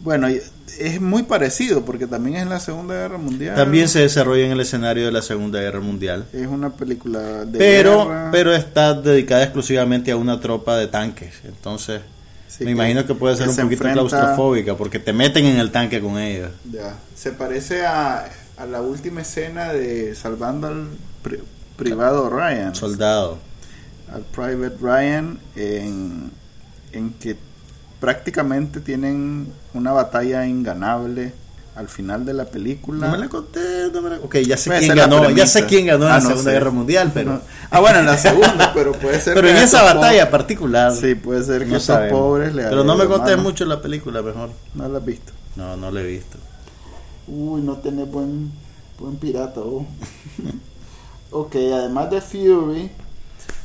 [SPEAKER 2] Bueno, es muy parecido porque también es en la Segunda Guerra Mundial.
[SPEAKER 1] También se desarrolla en el escenario de la Segunda Guerra Mundial.
[SPEAKER 2] es una película de
[SPEAKER 1] Pero,
[SPEAKER 2] guerra.
[SPEAKER 1] pero está dedicada exclusivamente a una tropa de tanques. Entonces,
[SPEAKER 2] Sí,
[SPEAKER 1] me imagino que puede ser un
[SPEAKER 2] se
[SPEAKER 1] poquito
[SPEAKER 2] enfrenta-
[SPEAKER 1] claustrofóbica porque te meten en el tanque con ellos.
[SPEAKER 2] Ya. Se parece a, a la última escena de Salvando al pri- Privado Ryan.
[SPEAKER 1] Soldado.
[SPEAKER 2] al Private Ryan en, en que prácticamente tienen una batalla inganable al final de la película.
[SPEAKER 1] No me la conté, no me la- Ok, ya sé
[SPEAKER 2] Puede
[SPEAKER 1] quién ganó, ya sé quién ganó en
[SPEAKER 2] Ah,
[SPEAKER 1] la
[SPEAKER 2] no
[SPEAKER 1] Segunda
[SPEAKER 2] sé.
[SPEAKER 1] Guerra Mundial, pero,
[SPEAKER 2] No. Ah, bueno, en la segunda, (laughs) pero puede ser
[SPEAKER 1] pero
[SPEAKER 2] que
[SPEAKER 1] en
[SPEAKER 2] a
[SPEAKER 1] esa batalla
[SPEAKER 2] po-
[SPEAKER 1] particular.
[SPEAKER 2] Sí, puede ser que
[SPEAKER 1] no
[SPEAKER 2] estos
[SPEAKER 1] sabemos.
[SPEAKER 2] pobres le
[SPEAKER 1] Pero no me conté
[SPEAKER 2] mano.
[SPEAKER 1] mucho la película, mejor.
[SPEAKER 2] No la has visto.
[SPEAKER 1] No, no la he visto.
[SPEAKER 2] Uy, no tenés buen, buen pirata, oh. (laughs) ok, además de Fury,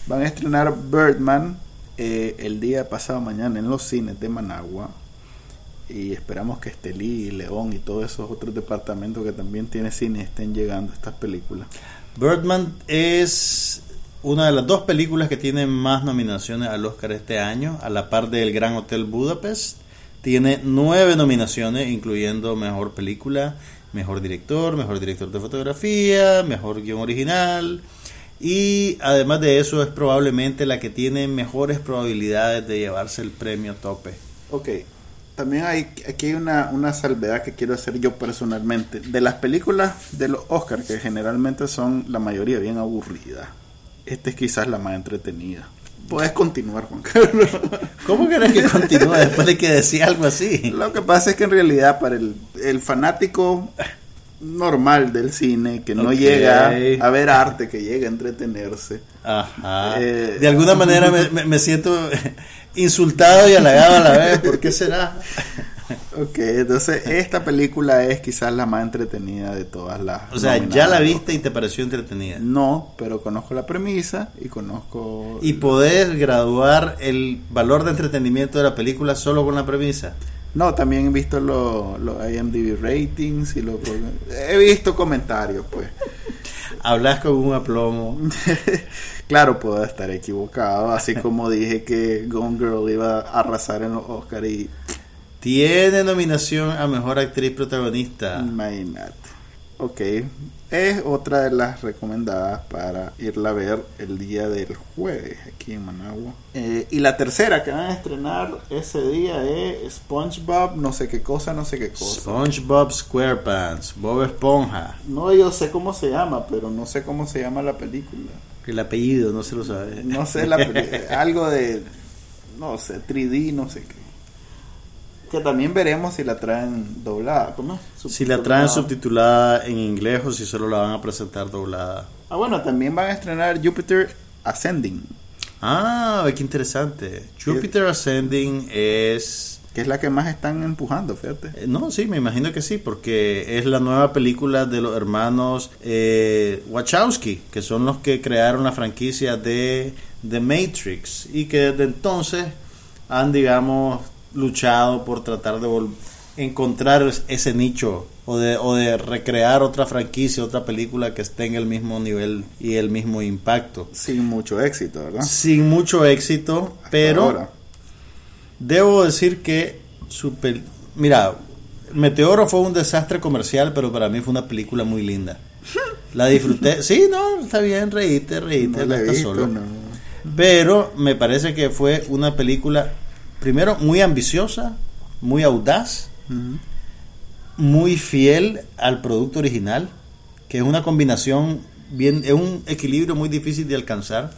[SPEAKER 2] van a estrenar Birdman eh, el día pasado mañana en los cines de Managua. Y esperamos que Estelí León y todos esos otros departamentos que también tiene cine estén llegando a estas películas.
[SPEAKER 1] Birdman es una de las dos películas que tiene más nominaciones al Oscar este año, a la par del Gran Hotel Budapest. Tiene nueve nominaciones, incluyendo Mejor Película, Mejor Director, Mejor Director de Fotografía, Mejor Guión Original. Y además de eso es probablemente la que tiene mejores probabilidades de llevarse el premio tope.
[SPEAKER 2] Ok, también hay aquí hay una, una salvedad que quiero hacer yo personalmente. De las películas de los Oscars, que generalmente son la mayoría bien aburridas, esta es quizás la más entretenida. Puedes continuar, Juan Carlos. (laughs)
[SPEAKER 1] ¿Cómo querés que continúe después de que decía algo así?
[SPEAKER 2] Lo que pasa es que en realidad para el, el fanático normal del cine, que no llega a ver arte, que llega a entretenerse,
[SPEAKER 1] Ajá.
[SPEAKER 2] Eh,
[SPEAKER 1] de alguna manera me- me siento insultado y halagado a la vez. ¿Por qué será?
[SPEAKER 2] Ok, entonces esta película es quizás la más entretenida de todas las.
[SPEAKER 1] O sea, ya la viste y te pareció entretenida.
[SPEAKER 2] No, pero conozco la premisa y conozco...
[SPEAKER 1] Y poder graduar el valor de entretenimiento de la película solo con la premisa.
[SPEAKER 2] No, también he visto los los IMDb ratings y los... He visto comentarios, pues. (laughs)
[SPEAKER 1] Hablas con un aplomo. (laughs)
[SPEAKER 2] claro, puedo estar equivocado, así como dije que Gone Girl iba a arrasar en los Oscars y...
[SPEAKER 1] Tiene nominación a mejor actriz protagonista.
[SPEAKER 2] Imagínate. Ok, es otra de las recomendadas para irla a ver el día del jueves aquí en Managua. Eh, y la tercera que van a estrenar ese día es SpongeBob, no sé qué cosa, no sé qué cosa.
[SPEAKER 1] SpongeBob SquarePants, Bob Esponja.
[SPEAKER 2] No, yo sé cómo se llama, pero no sé cómo se llama la película.
[SPEAKER 1] El apellido no se lo sabe.
[SPEAKER 2] No sé, la (laughs) algo de, no sé, 3D, no sé qué. Que también veremos si la traen doblada. ¿Cómo?
[SPEAKER 1] Si la traen
[SPEAKER 2] Subtitulada.
[SPEAKER 1] subtitulada en inglés o si solo la van a presentar doblada.
[SPEAKER 2] Ah, bueno, también van a estrenar Jupiter Ascending,
[SPEAKER 1] Ah, qué interesante. Jupiter Ascending es...
[SPEAKER 2] que es la que más están empujando, fíjate.
[SPEAKER 1] eh, No, sí, me imagino que sí, porque es la nueva película de los hermanos eh, Wachowski, que son los que crearon la franquicia de The Matrix y que desde entonces han, digamos, luchado por tratar de encontrar es- ese nicho o de, o de recrear otra franquicia, otra película que esté en el mismo nivel y el mismo impacto.
[SPEAKER 2] Sin mucho éxito, ¿verdad?
[SPEAKER 1] Sin mucho éxito, pero
[SPEAKER 2] Ahora.
[SPEAKER 1] debo decir que su pel- mira, Meteoro fue un desastre comercial, pero para mí fue una película muy linda. La disfruté. (laughs) Sí, no, está bien, reíte, reíte,
[SPEAKER 2] No visto,
[SPEAKER 1] solo.
[SPEAKER 2] no.
[SPEAKER 1] Pero me parece que fue una película, primero, muy ambiciosa, muy audaz, muy fiel al producto original, que es una combinación bien, es un equilibrio muy difícil de alcanzar.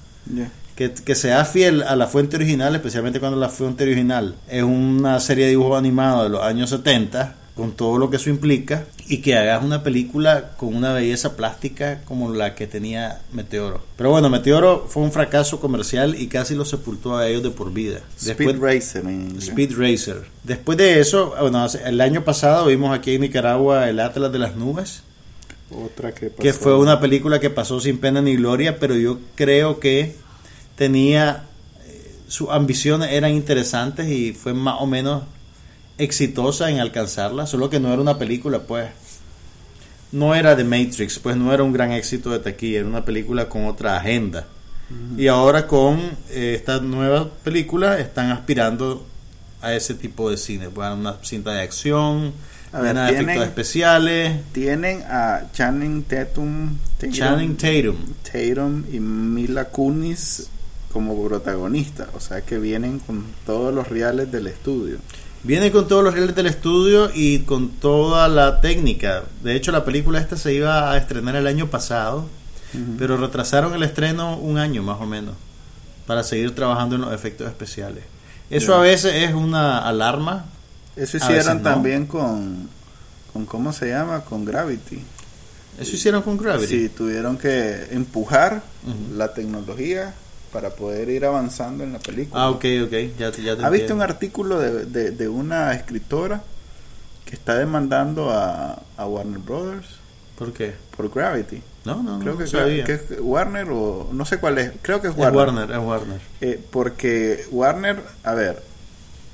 [SPEAKER 1] Que, que sea fiel a la fuente original, especialmente cuando la fuente original es una serie de dibujos animados de los años 70, con todo lo que eso implica, y que hagas una película con una belleza plástica como la que tenía Meteoro. Pero bueno, Meteoro fue un fracaso comercial y casi lo sepultó a ellos de por vida.
[SPEAKER 2] Speed Racer.
[SPEAKER 1] Speed Racer. Después de eso, bueno, hace- el año pasado vimos aquí en Nicaragua el Atlas de las Nubes,
[SPEAKER 2] Otra que pasó.
[SPEAKER 1] que fue una película que pasó sin pena ni gloria, pero yo creo que tenía eh, sus ambiciones eran interesantes y fue más o menos exitosa en alcanzarla, solo que no era una película, pues no era The Matrix, pues no era un gran éxito de taquilla, era una película con otra agenda. Y ahora con eh, esta nueva película están aspirando a ese tipo de cine, pues, a una cinta de acción,
[SPEAKER 2] A ver,
[SPEAKER 1] de
[SPEAKER 2] tienen-
[SPEAKER 1] efectos especiales.
[SPEAKER 2] Tienen a Channing Tatum, Tatum,
[SPEAKER 1] Channing Tatum.
[SPEAKER 2] Tatum y Mila Kunis como protagonista. O sea que vienen con todos los reales del estudio.
[SPEAKER 1] Viene con todos los reales del estudio y con toda la técnica. De hecho, la película esta se iba a estrenar el año pasado, pero retrasaron el estreno un año más o menos para seguir trabajando en los efectos especiales. Eso a veces es una alarma.
[SPEAKER 2] Eso hicieron
[SPEAKER 1] no.
[SPEAKER 2] también con, con, ¿cómo se llama? Con Gravity.
[SPEAKER 1] Eso hicieron con Gravity.
[SPEAKER 2] Sí, tuvieron que empujar la tecnología para poder ir avanzando en la película.
[SPEAKER 1] Ah, ok, ok. Ya, te- ya te
[SPEAKER 2] ¿Ha visto un artículo de, de, de una escritora que está demandando a, a Warner Brothers
[SPEAKER 1] ¿Por qué?
[SPEAKER 2] por Gravity?
[SPEAKER 1] No, no,
[SPEAKER 2] Creo
[SPEAKER 1] no
[SPEAKER 2] que,
[SPEAKER 1] sabía.
[SPEAKER 2] que es Warner o no sé cuál es. Creo que es
[SPEAKER 1] Es
[SPEAKER 2] Warner.
[SPEAKER 1] Warner, es Warner.
[SPEAKER 2] Eh, porque Warner, a ver,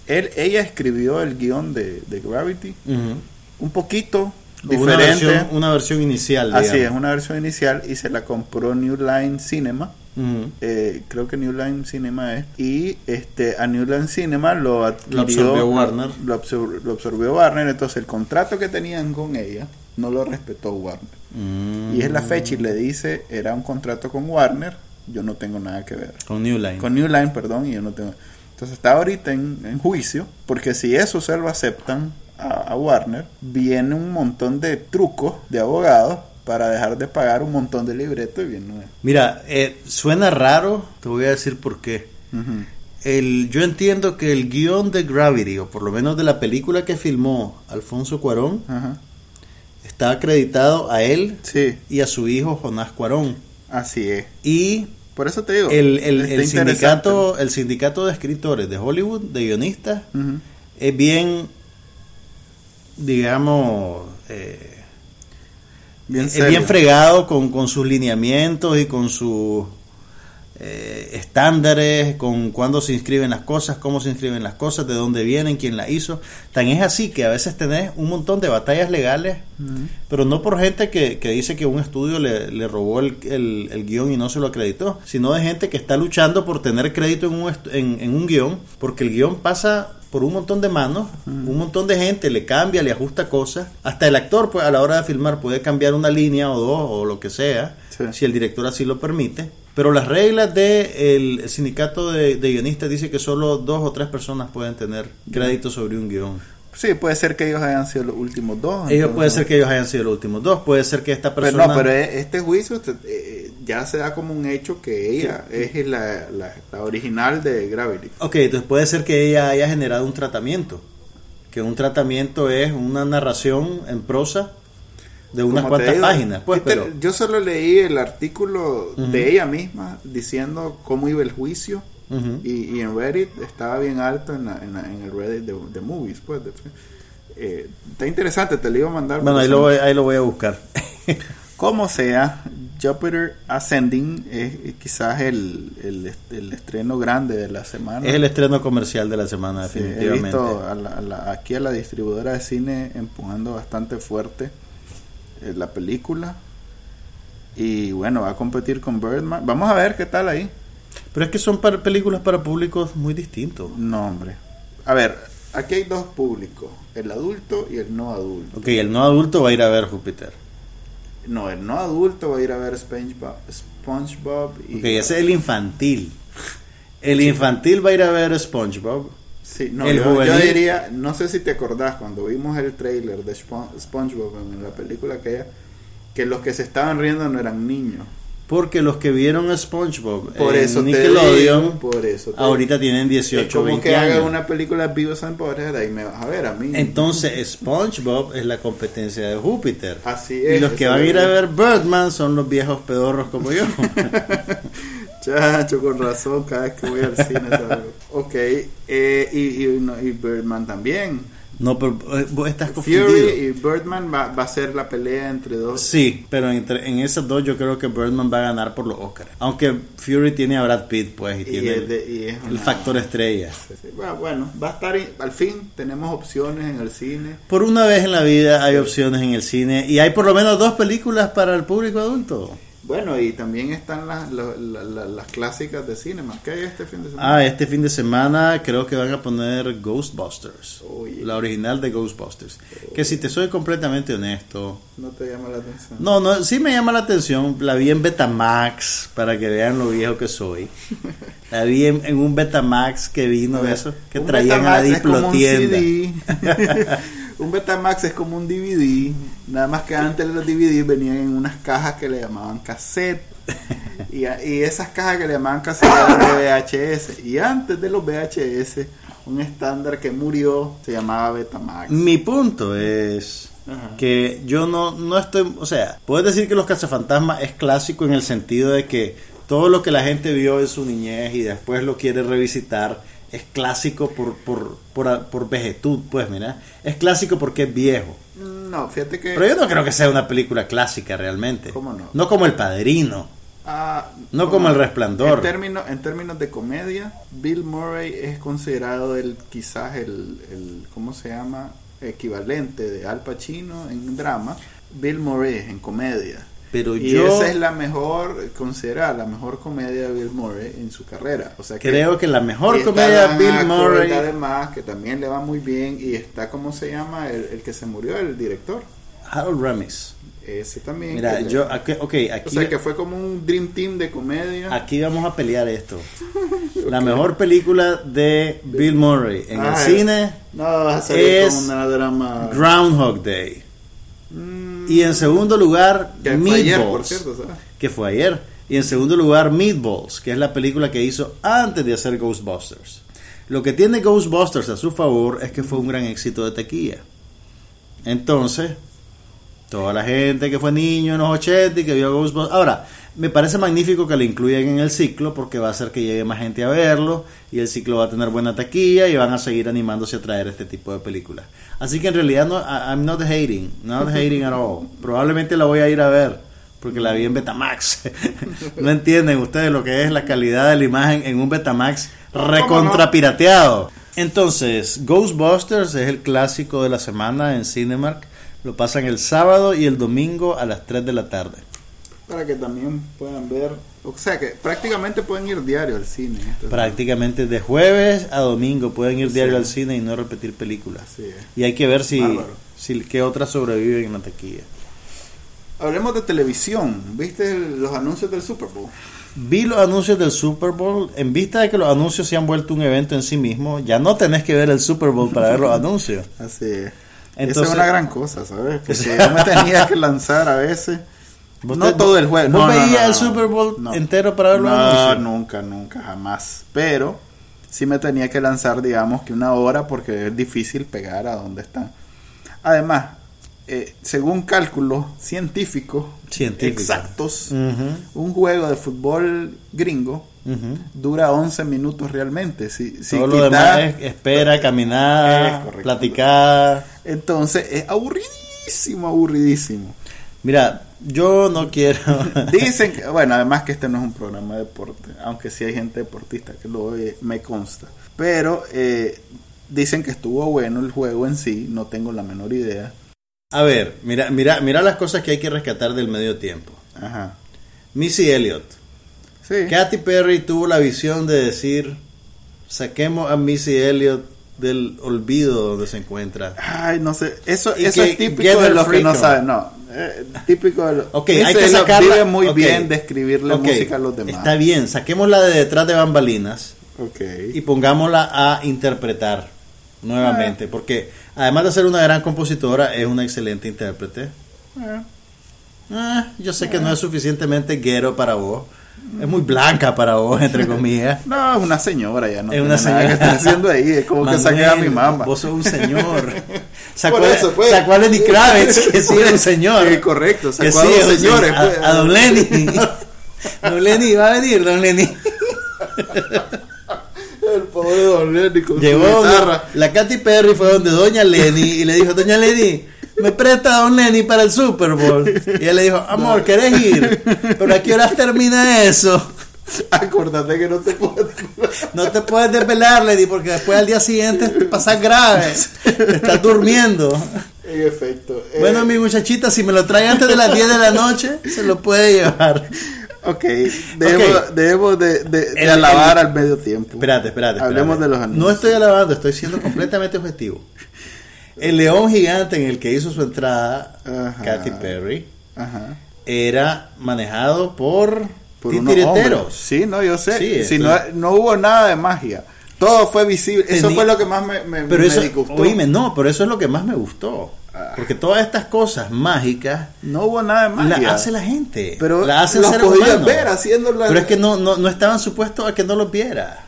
[SPEAKER 2] él, ella escribió el guion de, de Gravity
[SPEAKER 1] Ujú.
[SPEAKER 2] un poquito
[SPEAKER 1] Una
[SPEAKER 2] diferente.
[SPEAKER 1] versión, una versión inicial,
[SPEAKER 2] Así es,
[SPEAKER 1] digamos.
[SPEAKER 2] una versión inicial y se la compró New Line Cinema. Eh, creo que New Line Cinema es. Y este a New Line Cinema lo adquirió
[SPEAKER 1] Lo absorbió Warner.
[SPEAKER 2] lo, absor- lo absorbió Warner. Entonces el contrato que tenían con ella no lo respetó Warner.
[SPEAKER 1] Mm.
[SPEAKER 2] y es la fecha y le dice era un contrato con Warner. Yo no tengo nada que ver
[SPEAKER 1] Con New Line.
[SPEAKER 2] con New Line perdón y yo no tengo. Entonces está ahorita en, en juicio porque si eso se lo aceptan a, a Warner viene un montón de trucos de abogados para dejar de pagar un montón de libretos y bien
[SPEAKER 1] Mira, eh, suena raro, te voy a decir por qué. El, yo entiendo que el guion de Gravity, o por lo menos de la película que filmó Alfonso Cuarón, está acreditado a él
[SPEAKER 2] Sí,
[SPEAKER 1] y a su hijo Jonás Cuarón.
[SPEAKER 2] así es.
[SPEAKER 1] Y
[SPEAKER 2] Por eso te digo.
[SPEAKER 1] el, el- el sindicato, el sindicato de escritores de Hollywood, de guionistas, es bien, digamos, eh,
[SPEAKER 2] Bien
[SPEAKER 1] es
[SPEAKER 2] serio.
[SPEAKER 1] bien fregado con, con sus lineamientos y con sus eh, estándares, con cuándo se inscriben las cosas, cómo se inscriben las cosas, de dónde vienen, quién la hizo. Tan es así que a veces tenés un montón de batallas legales, pero no por gente que, que dice que un estudio le, le robó el, el- el guion y no se lo acreditó, sino de gente que está luchando por tener crédito en un, en un guion, porque el guion pasa por un montón de manos, un montón de gente le cambia, le ajusta cosas, hasta el actor pues a la hora de filmar puede cambiar una línea o dos o lo que sea,
[SPEAKER 2] Sí.
[SPEAKER 1] si el director así lo permite, pero las reglas del sindicato de, de guionistas dice que solo dos o tres personas pueden tener crédito sobre un guion.
[SPEAKER 2] Sí, puede ser que ellos hayan sido los últimos dos.
[SPEAKER 1] Ellos
[SPEAKER 2] entonces-
[SPEAKER 1] puede ser que ellos hayan sido los últimos dos, puede ser que esta
[SPEAKER 2] Pero
[SPEAKER 1] persona...
[SPEAKER 2] no, pero e- este juicio este, eh, ya se da como un hecho que ella es la, la, la original de Gravity.
[SPEAKER 1] Ok, entonces puede ser que ella haya generado un tratamiento. Que un tratamiento es una narración en prosa de unas cuantas
[SPEAKER 2] digo,
[SPEAKER 1] páginas. Pues, pero,
[SPEAKER 2] Yo solo leí el artículo de ella misma diciendo cómo iba el juicio. Y, y en Reddit estaba bien alto en, la- en, la- en el Reddit de, de movies. Pues, de- eh, está interesante, te lo iba a mandar.
[SPEAKER 1] bueno, ahí lo, voy, ahí lo voy a buscar. (laughs)
[SPEAKER 2] Como sea, Jupiter Ascending es quizás el, el, el estreno grande de la semana.
[SPEAKER 1] es el estreno comercial de la semana,
[SPEAKER 2] Sí, he
[SPEAKER 1] definitivamente.
[SPEAKER 2] visto a la- a la- aquí a la distribuidora de cine empujando bastante fuerte eh, la película. Y bueno, va a competir con Birdman. Vamos a ver qué tal ahí.
[SPEAKER 1] Pero es que son para películas para públicos muy distintos.
[SPEAKER 2] No, hombre. A ver, aquí hay dos públicos, el adulto y el no adulto.
[SPEAKER 1] Ok, el no adulto va a ir a ver Júpiter.
[SPEAKER 2] No, el no adulto va a ir a ver SpongeBob, SpongeBob y...
[SPEAKER 1] Ok, ese es el infantil. El infantil va a ir a ver SpongeBob.
[SPEAKER 2] Sí, no,
[SPEAKER 1] el
[SPEAKER 2] yo, diría, no sé si te acordás cuando vimos el trailer de Spon- SpongeBob en la película aquella, que los que se estaban riendo no eran niños,
[SPEAKER 1] Porque los que vieron a SpongeBob
[SPEAKER 2] Por
[SPEAKER 1] en
[SPEAKER 2] eso te
[SPEAKER 1] Nickelodeon
[SPEAKER 2] digo, por eso
[SPEAKER 1] ahorita tienen
[SPEAKER 2] Es
[SPEAKER 1] 18 o
[SPEAKER 2] como
[SPEAKER 1] 20
[SPEAKER 2] que
[SPEAKER 1] años.
[SPEAKER 2] haga una película Vivos and Butthead, ahí me vas a ver a mí.
[SPEAKER 1] Entonces SpongeBob es la competencia de Júpiter.
[SPEAKER 2] Así
[SPEAKER 1] Y
[SPEAKER 2] es,
[SPEAKER 1] los que van a
[SPEAKER 2] es.
[SPEAKER 1] ir a ver Birdman son los viejos pedorros como yo. (laughs)
[SPEAKER 2] Chacho, con razón, cada vez que voy al cine salgo. Ok, eh, y, y, no, y Birdman también.
[SPEAKER 1] no, pero eh, vos estás confundido.
[SPEAKER 2] Fury y Birdman va, va a ser la pelea entre dos.
[SPEAKER 1] Sí, pero entre, en esas dos yo creo que Birdman va a ganar por los Oscars. Aunque Fury tiene a Brad Pitt, pues, y,
[SPEAKER 2] Y
[SPEAKER 1] tiene
[SPEAKER 2] es de- y es
[SPEAKER 1] el
[SPEAKER 2] una-
[SPEAKER 1] factor estrella.
[SPEAKER 2] Bueno, va a estar, al fin tenemos opciones en el cine.
[SPEAKER 1] Por una vez en la vida hay opciones en el cine y hay por lo menos dos películas para el público adulto.
[SPEAKER 2] Bueno, y también están las, las, las- las clásicas de cine, que hay este fin de semana.
[SPEAKER 1] Ah, este fin de semana creo que van a poner Ghostbusters. La original de Ghostbusters. Que si te soy completamente honesto.
[SPEAKER 2] No te llama la atención.
[SPEAKER 1] No, no, sí me llama la atención. La vi en Betamax para que vean lo viejo que soy. (laughs) La vi en, en un Betamax que vino de eso, que traían a la
[SPEAKER 2] Betamax es como (laughs) (laughs) un Betamax es como un DVD, nada más que antes los DVD venían en unas cajas que le llamaban cassette. Y, y esas cajas que le llamaban cassette eran de VHS. Y antes de los VHS, un estándar que murió se llamaba Betamax.
[SPEAKER 1] Mi punto es
[SPEAKER 2] Ajá.
[SPEAKER 1] que yo no, no estoy, o sea, puedes decir que Los Cazafantasmas es clásico en el sentido de que todo lo que la gente vio en su niñez y después lo quiere revisitar es clásico por, por, por, por vejetud, pues mira, es clásico porque es viejo.
[SPEAKER 2] No, fíjate que...
[SPEAKER 1] Pero yo no creo que sea una película clásica realmente.
[SPEAKER 2] ¿Cómo no?
[SPEAKER 1] No como El Padrino.
[SPEAKER 2] Ah,
[SPEAKER 1] No como El Resplandor.
[SPEAKER 2] En términos, en términos de comedia, Bill Murray es considerado el quizás el, el ¿cómo se llama? equivalente de Al Pacino en drama. Bill Murray en comedia.
[SPEAKER 1] Pero
[SPEAKER 2] y
[SPEAKER 1] yo
[SPEAKER 2] esa es la mejor, considerada la mejor comedia de Bill Murray en su carrera. O sea que
[SPEAKER 1] creo que la mejor comedia de Bill Murray...
[SPEAKER 2] además que también le va muy bien y está cómo se llama el, el que se murió el director
[SPEAKER 1] Harold Ramis.
[SPEAKER 2] ese también
[SPEAKER 1] Mira,
[SPEAKER 2] que le-
[SPEAKER 1] yo, aquí- ok,
[SPEAKER 2] o
[SPEAKER 1] aquí...
[SPEAKER 2] sea que fue como un dream team de comedia
[SPEAKER 1] Aquí vamos a pelear esto. (laughs) La mejor película de Bill Murray en el
[SPEAKER 2] Ah,
[SPEAKER 1] cine,
[SPEAKER 2] No, vas a salir
[SPEAKER 1] es
[SPEAKER 2] con una drama.
[SPEAKER 1] Groundhog Day.
[SPEAKER 2] Mm,
[SPEAKER 1] Y en segundo lugar,
[SPEAKER 2] que fue ayer, por
[SPEAKER 1] Meatballs,
[SPEAKER 2] cierto, ¿sabes?
[SPEAKER 1] que fue ayer. Y en segundo lugar, Meatballs, que es la película que hizo antes de hacer Ghostbusters. Lo que tiene Ghostbusters a su favor es que fue un gran éxito de taquilla. Entonces, toda la gente que fue niño en los 80 y que vio Ghostbusters. Ahora, me parece magnífico que lo incluyan en el ciclo porque va a hacer que llegue más gente a verlo y el ciclo va a tener buena taquilla y van a seguir animándose a traer este tipo de películas. Así que en realidad no, I'm not hating, not (laughs) hating at all. Probablemente la voy a ir a ver porque la vi en Betamax. (laughs) no entienden ustedes lo que es la calidad de la imagen en un Betamax recontrapirateado. Entonces, Ghostbusters es el clásico de la semana en Cinemark. Lo pasan el sábado y el domingo a las 3 de la tarde.
[SPEAKER 2] Para que también puedan ver. O sea que prácticamente pueden ir diario al cine.
[SPEAKER 1] Prácticamente de jueves a domingo pueden ir diario
[SPEAKER 2] Sí.
[SPEAKER 1] al cine y no repetir películas. Y hay que ver si,
[SPEAKER 2] Bárbaro.
[SPEAKER 1] si qué otras sobreviven en la taquilla.
[SPEAKER 2] Hablemos de televisión. ¿Viste los anuncios del Super Bowl?
[SPEAKER 1] Vi los anuncios del Super Bowl. En vista de que los anuncios se han vuelto un evento en sí mismo, ya no tenés que ver el Super Bowl para ver los anuncios.
[SPEAKER 2] Así es.
[SPEAKER 1] Entonces-
[SPEAKER 2] Esa es una gran cosa, ¿sabes? Porque yo (laughs) me tenía que lanzar a veces.
[SPEAKER 1] ¿Vos
[SPEAKER 2] no todo el juego.
[SPEAKER 1] ¿Vos
[SPEAKER 2] no, no,
[SPEAKER 1] el Super Bowl entero para ver los
[SPEAKER 2] no, nunca, nunca, jamás. Pero sí me tenía que lanzar, digamos, que una hora porque es difícil pegar a donde están. Además, eh, según cálculos científicos,
[SPEAKER 1] Científicos.
[SPEAKER 2] exactos, un juego de fútbol gringo dura 11 minutos realmente. Si, si
[SPEAKER 1] Todo lo demás es espera,
[SPEAKER 2] Es
[SPEAKER 1] caminar,
[SPEAKER 2] correcto.
[SPEAKER 1] platicar.
[SPEAKER 2] Entonces es aburridísimo, aburridísimo.
[SPEAKER 1] Mira, yo no quiero. (laughs)
[SPEAKER 2] Dicen que, bueno, además que este no es un programa de deporte, aunque sí hay gente deportista que lo oye, me consta. Pero eh, dicen que estuvo bueno el juego en sí, no tengo la menor idea.
[SPEAKER 1] A ver, mira, mira, mira las cosas que hay que rescatar del medio tiempo.
[SPEAKER 2] Ajá.
[SPEAKER 1] Missy Elliott.
[SPEAKER 2] Sí.
[SPEAKER 1] Katy Perry tuvo la visión de decir, saquemos a Missy Elliott del olvido donde se encuentra.
[SPEAKER 2] Ay, no sé, eso,
[SPEAKER 1] Y
[SPEAKER 2] eso
[SPEAKER 1] que
[SPEAKER 2] es típico
[SPEAKER 1] get
[SPEAKER 2] de los que no saben, no. eh, típico de los
[SPEAKER 1] Ok, hay que sacarla.
[SPEAKER 2] Vive muy bien de escribirle
[SPEAKER 1] Ok,
[SPEAKER 2] música a los demás.
[SPEAKER 1] Está bien, saquémosla de detrás de bambalinas
[SPEAKER 2] Ok.
[SPEAKER 1] y pongámosla a interpretar nuevamente, porque además de ser una gran compositora, es una excelente intérprete.
[SPEAKER 2] Eh,
[SPEAKER 1] Ah, yo sé que no es suficientemente guero para vos. Es muy blanca para vos, entre comillas. (laughs)
[SPEAKER 2] No, es una señora ya, no
[SPEAKER 1] Es una señora.
[SPEAKER 2] que está haciendo ahí, es como que saqué a mi mamá.
[SPEAKER 1] Vos sos un señor. (laughs) Sacó,
[SPEAKER 2] Por eso, pues.
[SPEAKER 1] sacó a Lenny Kravitz, que sí es un (laughs) señor.
[SPEAKER 2] Sí, correcto,
[SPEAKER 1] Que
[SPEAKER 2] sacó a
[SPEAKER 1] sí
[SPEAKER 2] dos señores,
[SPEAKER 1] señor.
[SPEAKER 2] pues.
[SPEAKER 1] A, a don Lenny. Don Lenny, va a venir, don Lenny.
[SPEAKER 2] El pobre Don Lenny con
[SPEAKER 1] Llegó
[SPEAKER 2] su guitarra.
[SPEAKER 1] la Katy Perry fue donde doña Lenny y le dijo, doña Lenny, me presta a don Lenny para el Super Bowl. Y ella le dijo, amor, ¿querés ir? Pero a qué horas termina eso?
[SPEAKER 2] Acordate que no te puedes.
[SPEAKER 1] No te puedes desvelar, Lenny, porque después al día siguiente te pasas grave. Te estás durmiendo.
[SPEAKER 2] En efecto. eh,
[SPEAKER 1] Bueno, mi muchachita, si me lo trae antes de las 10 de la noche, se lo puede llevar.
[SPEAKER 2] Ok, debemos,
[SPEAKER 1] Ok.
[SPEAKER 2] debemos de, de- de
[SPEAKER 1] El-
[SPEAKER 2] alabar
[SPEAKER 1] el-
[SPEAKER 2] al medio tiempo.
[SPEAKER 1] Espérate, espérate.
[SPEAKER 2] Hablemos
[SPEAKER 1] espérate.
[SPEAKER 2] de los anuncios.
[SPEAKER 1] No estoy alabando, estoy siendo completamente objetivo. El león gigante en el que hizo su entrada
[SPEAKER 2] Ajá.
[SPEAKER 1] Katy Perry
[SPEAKER 2] Ajá.
[SPEAKER 1] era manejado por,
[SPEAKER 2] Por
[SPEAKER 1] titireteros.
[SPEAKER 2] Sí, no, yo sé.
[SPEAKER 1] Sí,
[SPEAKER 2] Si no, no hubo nada de magia. Todo fue visible. Eso fue lo que más me, me,
[SPEAKER 1] Pero
[SPEAKER 2] me
[SPEAKER 1] eso,
[SPEAKER 2] disgustó.
[SPEAKER 1] oíme, no, pero eso es lo que más me gustó.
[SPEAKER 2] Ah.
[SPEAKER 1] Porque todas estas cosas mágicas
[SPEAKER 2] No hubo nada de magia.
[SPEAKER 1] las hace la gente.
[SPEAKER 2] Pero
[SPEAKER 1] las hace el ser humano.
[SPEAKER 2] ver.
[SPEAKER 1] Pero es que no, no, no estaban supuestos a que no los viera.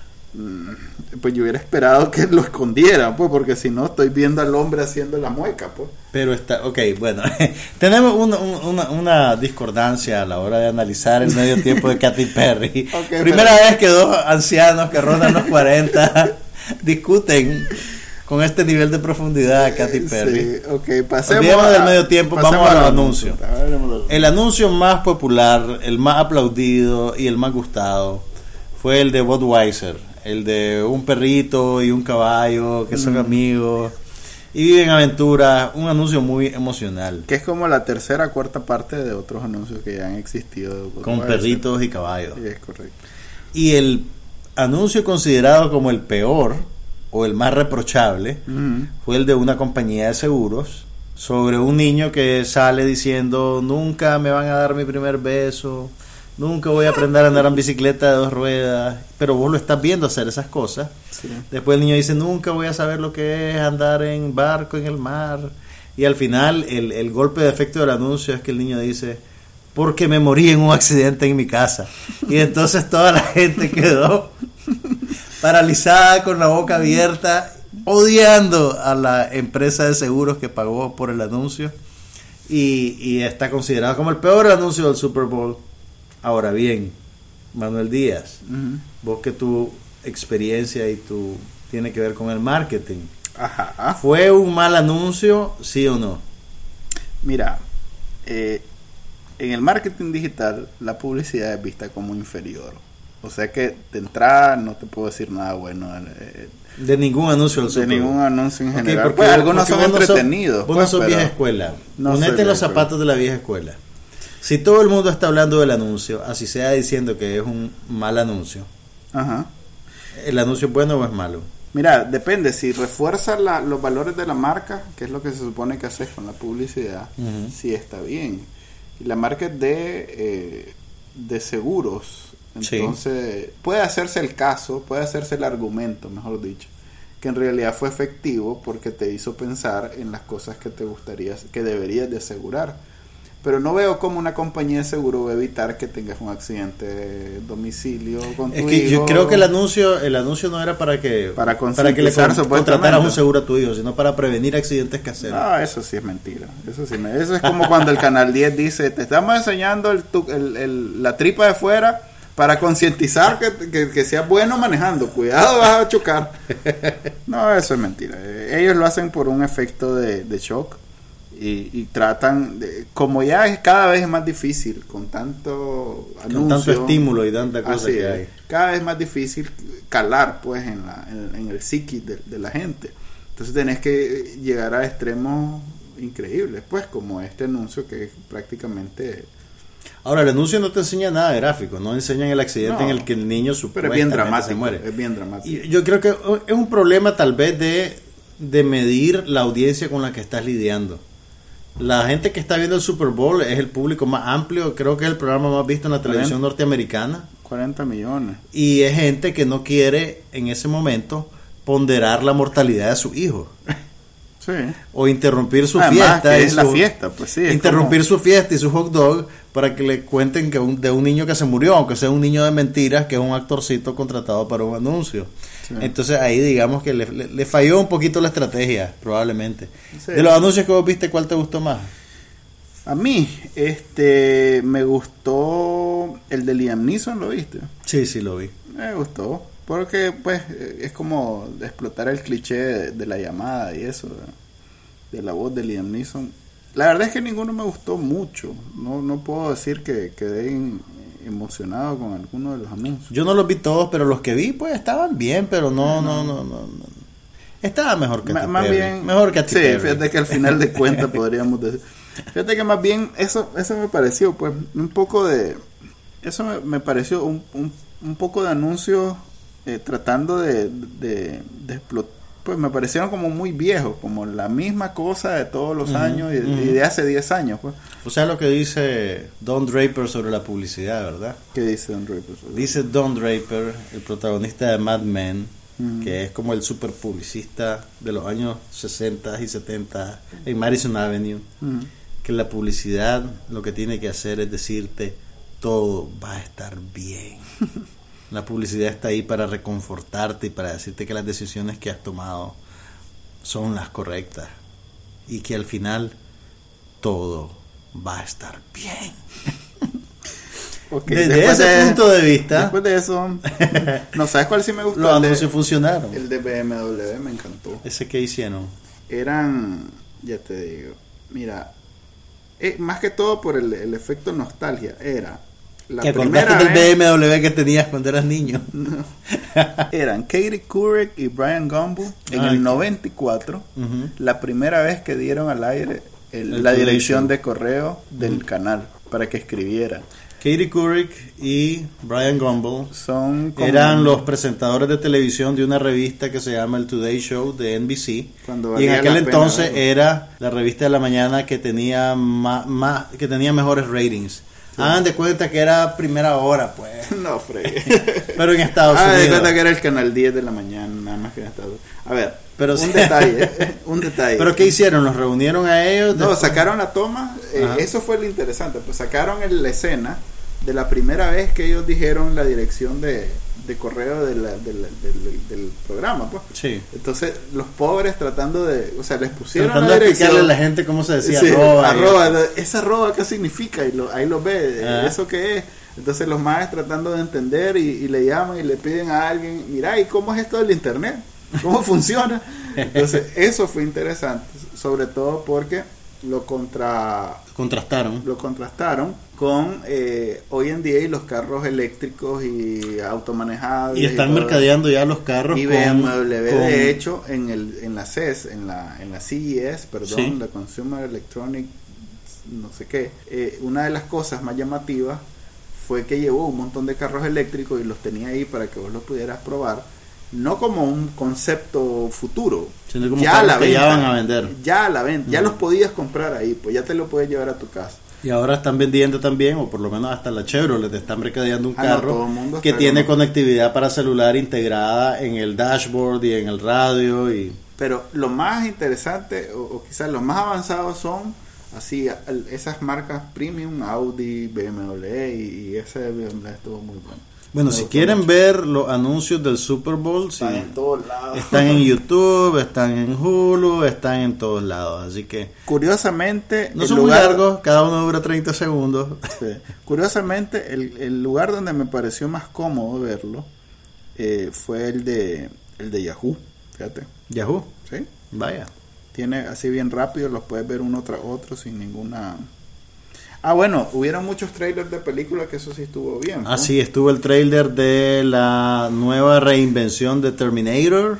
[SPEAKER 2] Pues yo hubiera esperado que lo escondieran, pues, porque si no estoy viendo al hombre haciendo la mueca, pues.
[SPEAKER 1] Pero está, ok, bueno, (laughs) tenemos una, una, una discordancia a la hora de analizar el medio tiempo de Katy Perry. (laughs) Primera
[SPEAKER 2] pero-
[SPEAKER 1] vez que dos ancianos que rondan los 40 (laughs) discuten con este nivel de profundidad a Katy Perry.
[SPEAKER 2] Sí, ok, pasemos.
[SPEAKER 1] Olvidemos
[SPEAKER 2] a-
[SPEAKER 1] del medio tiempo, vamos a los anuncios. El anuncio más popular, el más aplaudido y el más gustado fue el de Budweiser, el de un perrito y un caballo que
[SPEAKER 2] Mm.
[SPEAKER 1] son amigos y viven aventuras, un anuncio muy emocional.
[SPEAKER 2] Que es como la tercera cuarta parte de otros anuncios que ya han existido.
[SPEAKER 1] con
[SPEAKER 2] ser.
[SPEAKER 1] perritos y caballos.
[SPEAKER 2] Sí, es correcto.
[SPEAKER 1] Y el anuncio considerado como el peor o el más reprochable
[SPEAKER 2] Ujú.
[SPEAKER 1] fue el de una compañía de seguros sobre un niño que sale diciendo nunca me van a dar mi primer beso, nunca voy a aprender a andar en bicicleta de dos ruedas, pero vos lo estás viendo hacer esas cosas.
[SPEAKER 2] Sí.
[SPEAKER 1] Después el niño dice nunca voy a saber lo que es andar en barco en el mar. Y al final el, el golpe de efecto del anuncio es que el niño dice porque me morí en un accidente en mi casa. Y entonces toda la gente quedó paralizada con la boca abierta, odiando a la empresa de seguros que pagó por el anuncio. Y, y está considerado como el peor anuncio del Super Bowl. Ahora bien, Manuel Díaz, vos que tu experiencia y tu tiene que ver con el marketing.
[SPEAKER 2] Ajá.
[SPEAKER 1] ¿Fue un mal anuncio, sí o no?
[SPEAKER 2] Mira, eh, en el marketing digital la publicidad es vista como inferior. O sea que de entrada no te puedo decir nada bueno eh,
[SPEAKER 1] De ningún anuncio
[SPEAKER 2] de ningún anuncio en general.
[SPEAKER 1] porque-
[SPEAKER 2] Pues, algunos
[SPEAKER 1] porque
[SPEAKER 2] son
[SPEAKER 1] vos no sos-
[SPEAKER 2] entretenidos.
[SPEAKER 1] Vos no
[SPEAKER 2] pues,
[SPEAKER 1] sos vieja escuela.
[SPEAKER 2] No
[SPEAKER 1] Ponete los
[SPEAKER 2] escuela.
[SPEAKER 1] zapatos de la vieja escuela. Si todo el mundo está hablando del anuncio, así sea diciendo que es un mal anuncio,
[SPEAKER 2] Ajá.
[SPEAKER 1] ¿el anuncio es bueno o es malo?
[SPEAKER 2] Mira, depende. Si refuerza la- los valores de la marca, que es lo que se supone que haces con la publicidad,
[SPEAKER 1] Ujú.
[SPEAKER 2] sí está bien. Y la marca es de, eh, de seguros.
[SPEAKER 1] Sí.
[SPEAKER 2] Entonces, puede hacerse el caso, puede hacerse el argumento, mejor dicho, que en realidad fue efectivo porque te hizo pensar en las cosas que te gustaría, que deberías de asegurar. Pero no veo cómo una compañía de seguro va a evitar que tengas un accidente de domicilio con tu
[SPEAKER 1] Es que yo creo que el anuncio, el anuncio no era para que
[SPEAKER 2] Para
[SPEAKER 1] que le con- contrataras un seguro a tu hijo, sino para prevenir accidentes caseros.
[SPEAKER 2] No, eso sí es mentira. Eso sí me- eso es como cuando el canal 10 dice, te estamos enseñando el, tu- el- el- la tripa de fuera para concientizar que, que, que seas bueno manejando. Cuidado, vas a chocar. No, eso es mentira. Ellos lo hacen por un efecto de, de shock y, y tratan, de, como ya es cada vez es más difícil con tanto
[SPEAKER 1] Con
[SPEAKER 2] anuncio,
[SPEAKER 1] tanto estímulo y tanta cosa
[SPEAKER 2] Así
[SPEAKER 1] que
[SPEAKER 2] es.
[SPEAKER 1] hay.
[SPEAKER 2] Cada vez más difícil calar pues en, la, en, en el psiquis de, de la gente. Entonces tenés que llegar a extremos increíbles, pues como este anuncio que es prácticamente...
[SPEAKER 1] Ahora, el anuncio no te enseña nada de gráfico, no enseñan el accidente
[SPEAKER 2] No.
[SPEAKER 1] en el que el niño
[SPEAKER 2] Pero es bien dramático.
[SPEAKER 1] se muere.
[SPEAKER 2] Es bien dramático.
[SPEAKER 1] Y yo creo que es un problema tal vez de, de medir la audiencia con la que estás lidiando. La gente que está viendo el Super Bowl es el público más amplio, creo que es el programa más visto en la televisión norteamericana.
[SPEAKER 2] 40 millones.
[SPEAKER 1] Y es gente que no quiere en ese momento ponderar la mortalidad de su hijo.
[SPEAKER 2] Sí.
[SPEAKER 1] o interrumpir su
[SPEAKER 2] Además,
[SPEAKER 1] fiesta.
[SPEAKER 2] que es la
[SPEAKER 1] su-
[SPEAKER 2] fiesta, pues sí.
[SPEAKER 1] interrumpir su fiesta y su hot dog para que le cuenten que un- de un niño que se murió, aunque sea un niño de mentiras, que es un actorcito contratado para un anuncio.
[SPEAKER 2] Sí.
[SPEAKER 1] Entonces ahí digamos que le, le- le falló un poquito la estrategia, probablemente.
[SPEAKER 2] Sí.
[SPEAKER 1] De los anuncios que vos viste, ¿cuál te gustó más?
[SPEAKER 2] A mí, este, me gustó el de Liam Neeson, ¿lo viste?
[SPEAKER 1] Sí, sí, lo vi.
[SPEAKER 2] Me gustó. Porque, pues, eh, es como explotar el cliché de, de la llamada y eso, de, de la voz de Liam Neeson. La verdad es que ninguno me gustó mucho. No, no puedo decir que quedé emocionado con alguno de los anuncios.
[SPEAKER 1] Yo no los vi todos, pero los que vi, pues estaban bien, pero no, no, no, no. no. Estaba mejor que Katy
[SPEAKER 2] más
[SPEAKER 1] Perry.
[SPEAKER 2] bien
[SPEAKER 1] Mejor que
[SPEAKER 2] sí
[SPEAKER 1] Perry.
[SPEAKER 2] fíjate que al final de cuentas (laughs) podríamos decir fíjate que más bien eso eso me pareció pues un poco de eso me, me pareció un, un, un poco de anuncio eh, tratando de, de, de explo- pues me parecieron como muy viejos como la misma cosa de todos los años y, de hace 10 años pues
[SPEAKER 1] O sea, lo que dice Don Draper sobre la publicidad, ¿verdad?
[SPEAKER 2] ¿qué dice Don Draper?
[SPEAKER 1] Dice Don Draper, el protagonista de Mad Men, que es como el super publicista de los años 60 y 70 en Madison Avenue, que la publicidad lo que tiene que hacer es decirte todo va a estar bien. (laughs) La publicidad está ahí para reconfortarte y para decirte que las decisiones que has tomado son las correctas y que al final todo va a estar bien. (laughs) Desde ese punto de vista,
[SPEAKER 2] después de eso (laughs) no sabes cuál sí me gustó
[SPEAKER 1] los anuncios funcionaron.
[SPEAKER 2] el de BMW me encantó
[SPEAKER 1] Ese que hicieron.
[SPEAKER 2] eran, ya te digo, mira, eh, más que todo por el, el efecto nostalgia, era la
[SPEAKER 1] ¿Te
[SPEAKER 2] primera
[SPEAKER 1] del BMW que tenías cuando eras niño? (laughs)
[SPEAKER 2] eran Katie Couric y Brian Gumble en el
[SPEAKER 1] qué-
[SPEAKER 2] 94,
[SPEAKER 1] Ujú.
[SPEAKER 2] la primera vez que dieron al aire el-
[SPEAKER 1] El
[SPEAKER 2] la dirección de correo del canal para que escribiera.
[SPEAKER 1] Katie Couric y Brian Gumble
[SPEAKER 2] Son como-
[SPEAKER 1] eran los presentadores de televisión de una revista que se llama el Today Show de NBC.
[SPEAKER 2] Cuando
[SPEAKER 1] Y en aquel
[SPEAKER 2] pena
[SPEAKER 1] entonces era la revista de la mañana que tenía más, que tenía mejores ratings. Hagan de cuenta que era primera hora, pues. (laughs)
[SPEAKER 2] no, fregué. (laughs)
[SPEAKER 1] Pero en Estados
[SPEAKER 2] Ah, de
[SPEAKER 1] Unidos.
[SPEAKER 2] cuenta que era el canal 10 de la mañana, nada más que en Estados Unidos. A ver,
[SPEAKER 1] Pero
[SPEAKER 2] un detalle, (laughs) un detalle.
[SPEAKER 1] ¿Pero qué hicieron? ¿Los reunieron a ellos?
[SPEAKER 2] No,
[SPEAKER 1] Después-
[SPEAKER 2] sacaron la toma, eh, eso fue lo interesante, pues sacaron el- la escena de la primera vez que ellos dijeron la dirección de, de correo de la- de la- del, del programa, pues.
[SPEAKER 1] Sí.
[SPEAKER 2] Entonces, los pobres tratando de, o sea, les pusieron
[SPEAKER 1] Tratando
[SPEAKER 2] la
[SPEAKER 1] de explicarle a la gente cómo se decía
[SPEAKER 2] Sí,
[SPEAKER 1] arroba. y-
[SPEAKER 2] arroba, esa arroba qué significa y lo, ahí lo ve,
[SPEAKER 1] Ah.
[SPEAKER 2] eso qué es. Entonces los más tratando de entender y, y le llaman y le piden a alguien, mira, ¿y cómo es esto del internet? ¿Cómo (laughs) funciona? Entonces eso fue interesante, sobre todo porque lo contra
[SPEAKER 1] Contrastaron.
[SPEAKER 2] lo contrastaron con eh, hoy en día y los carros eléctricos y automanejados
[SPEAKER 1] Y están mercadeando ya los carros
[SPEAKER 2] y BMW
[SPEAKER 1] con-
[SPEAKER 2] de hecho en el en la CES en la en la CES perdón
[SPEAKER 1] Sí.
[SPEAKER 2] la Consumer Electronic no sé qué. Eh, una de las cosas más llamativas fue que llevó un montón de carros eléctricos y los tenía ahí para que vos los pudieras probar no como un concepto futuro
[SPEAKER 1] Sino como
[SPEAKER 2] ya a la
[SPEAKER 1] que
[SPEAKER 2] venta.
[SPEAKER 1] ya van a vender.
[SPEAKER 2] ya a la venta ya los podías comprar ahí pues ya te lo puedes llevar a tu casa
[SPEAKER 1] Y ahora están vendiendo también, o por lo menos hasta la Chevrolet está mercadeando un
[SPEAKER 2] Ah,
[SPEAKER 1] carro que tiene
[SPEAKER 2] como-
[SPEAKER 1] conectividad para celular integrada en el dashboard y en el radio. y
[SPEAKER 2] Pero lo más interesante, o, o quizás los más avanzados son así, esas marcas premium, Audi, BMW, y, y ese BMW estuvo muy bueno.
[SPEAKER 1] Bueno, si quieren
[SPEAKER 2] mucho.
[SPEAKER 1] ver los anuncios del Super Bowl, sí,
[SPEAKER 2] Están en todos lados.
[SPEAKER 1] están en (laughs) YouTube, están en Hulu, están en todos lados. Así que
[SPEAKER 2] Curiosamente,
[SPEAKER 1] no son
[SPEAKER 2] lugar-
[SPEAKER 1] muy largos, cada uno dura 30 segundos.
[SPEAKER 2] Sí. Curiosamente, el, el lugar donde me pareció más cómodo verlo eh, fue el de el de Yahoo. Fíjate,
[SPEAKER 1] Yahoo,
[SPEAKER 2] ¿sí?
[SPEAKER 1] vaya.
[SPEAKER 2] Tiene así bien rápido, los puedes ver uno tras otro sin ninguna. Ah, bueno, hubieron muchos trailers de películas que eso sí estuvo bien. ¿no?
[SPEAKER 1] Ah, sí, estuvo el trailer de la nueva reinvención de Terminator,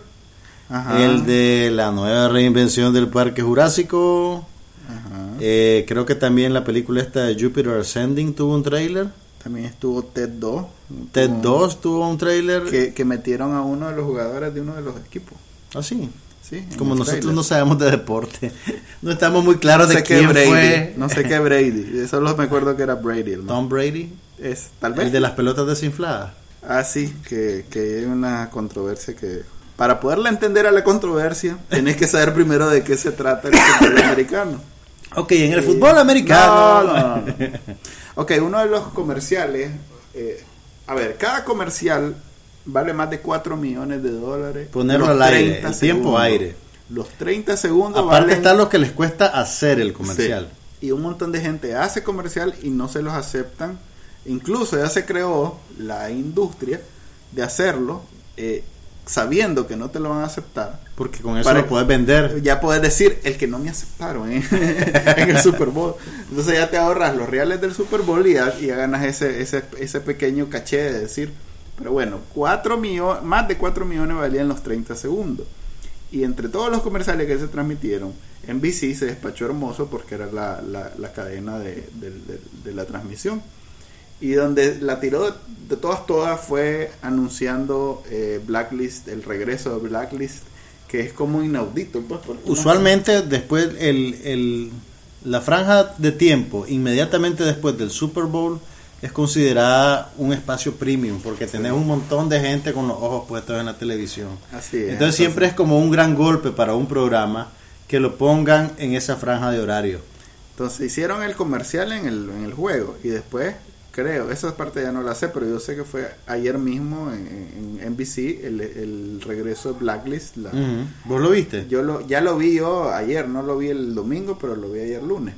[SPEAKER 2] Ajá.
[SPEAKER 1] el de la nueva reinvención del Parque Jurásico.
[SPEAKER 2] Ajá.
[SPEAKER 1] Eh, creo que también la película esta de Jupiter Ascending tuvo un trailer.
[SPEAKER 2] También estuvo Ted 2.
[SPEAKER 1] Ted
[SPEAKER 2] Tuvo-
[SPEAKER 1] 2 tuvo un trailer.
[SPEAKER 2] Que, que metieron a uno de los jugadores de uno de los equipos.
[SPEAKER 1] Ah, sí.
[SPEAKER 2] Sí,
[SPEAKER 1] Como nosotros
[SPEAKER 2] trailer.
[SPEAKER 1] no sabemos de deporte, (laughs) no estamos muy claros
[SPEAKER 2] no
[SPEAKER 1] de
[SPEAKER 2] sé qué
[SPEAKER 1] quién
[SPEAKER 2] Brady.
[SPEAKER 1] fue.
[SPEAKER 2] No sé qué Brady. (laughs) Solo me acuerdo que era Brady. El.
[SPEAKER 1] Tom Brady,
[SPEAKER 2] Es, tal vez.
[SPEAKER 1] el de las pelotas desinfladas.
[SPEAKER 2] Ah, sí, que, que hay una controversia que para poderle entender a la controversia, (laughs) tenés que saber primero de qué se trata el fútbol americano.
[SPEAKER 1] Ok, en el fútbol americano.
[SPEAKER 2] No, no, no. Ok, uno de los comerciales. eh, a ver, cada comercial vale más de 4 millones de dólares.
[SPEAKER 1] Ponerlo al aire,
[SPEAKER 2] 30
[SPEAKER 1] el tiempo aire.
[SPEAKER 2] Los 30 segundos
[SPEAKER 1] Aparte
[SPEAKER 2] valen-
[SPEAKER 1] está lo que les cuesta hacer el comercial.
[SPEAKER 2] Sí. Y un montón de gente hace comercial y no se los aceptan. Incluso ya se creó la industria de hacerlo eh, sabiendo que no te lo van a aceptar.
[SPEAKER 1] Porque con eso
[SPEAKER 2] Para-
[SPEAKER 1] lo puedes vender.
[SPEAKER 2] Ya puedes decir, el que no me aceptaron ¿eh? (laughs) en el Super Bowl. Entonces ya te ahorras los reales del Super Bowl y ya, y ya ganas ese, ese, ese pequeño caché de decir, pero bueno, 4 millones, más de 4 millones valían los 30 segundos. Y entre todos los comerciales que se transmitieron, NBC se despachó hermoso porque era la, la, cadena de, de- la transmisión. Y donde la tiró de, todas, todas fue anunciando eh, Blacklist, el regreso de Blacklist, que es como inaudito. Pues,
[SPEAKER 1] Usualmente después el, el- la franja de tiempo inmediatamente después del Super Bowl es considerada un espacio premium porque tenés un montón de gente con los ojos puestos en la televisión.
[SPEAKER 2] Así es.
[SPEAKER 1] Entonces siempre es como un gran golpe para un programa que lo pongan en esa franja de horario.
[SPEAKER 2] Entonces hicieron el comercial en el, en el juego y después, creo, esa parte ya no la sé, pero yo sé que fue ayer mismo en, en NBC el, el regreso de Blacklist. la-.
[SPEAKER 1] ¿Vos lo viste?
[SPEAKER 2] Yo lo, ya lo vi yo ayer, no lo vi el domingo, pero lo vi ayer lunes.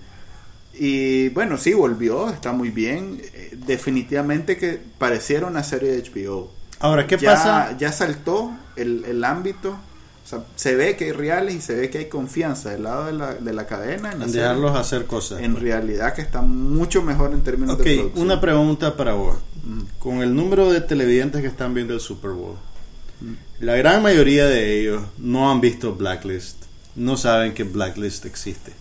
[SPEAKER 2] Y bueno, sí, volvió, está muy bien. Eh, definitivamente que pareciera una serie de HBO.
[SPEAKER 1] Ahora, ¿qué
[SPEAKER 2] ya,
[SPEAKER 1] pasa?
[SPEAKER 2] Ya saltó el, el ámbito. O sea, se ve que hay reales y se ve que hay confianza del lado de la, de la cadena. En,
[SPEAKER 1] dejarlos hacer cosas.
[SPEAKER 2] En realidad que está mucho mejor en términos
[SPEAKER 1] Ok,
[SPEAKER 2] de producción.
[SPEAKER 1] una pregunta para vos.
[SPEAKER 2] Mm.
[SPEAKER 1] Con el número de televidentes que están viendo el Super Bowl, la gran mayoría de ellos no han visto Blacklist, no saben que Blacklist existe.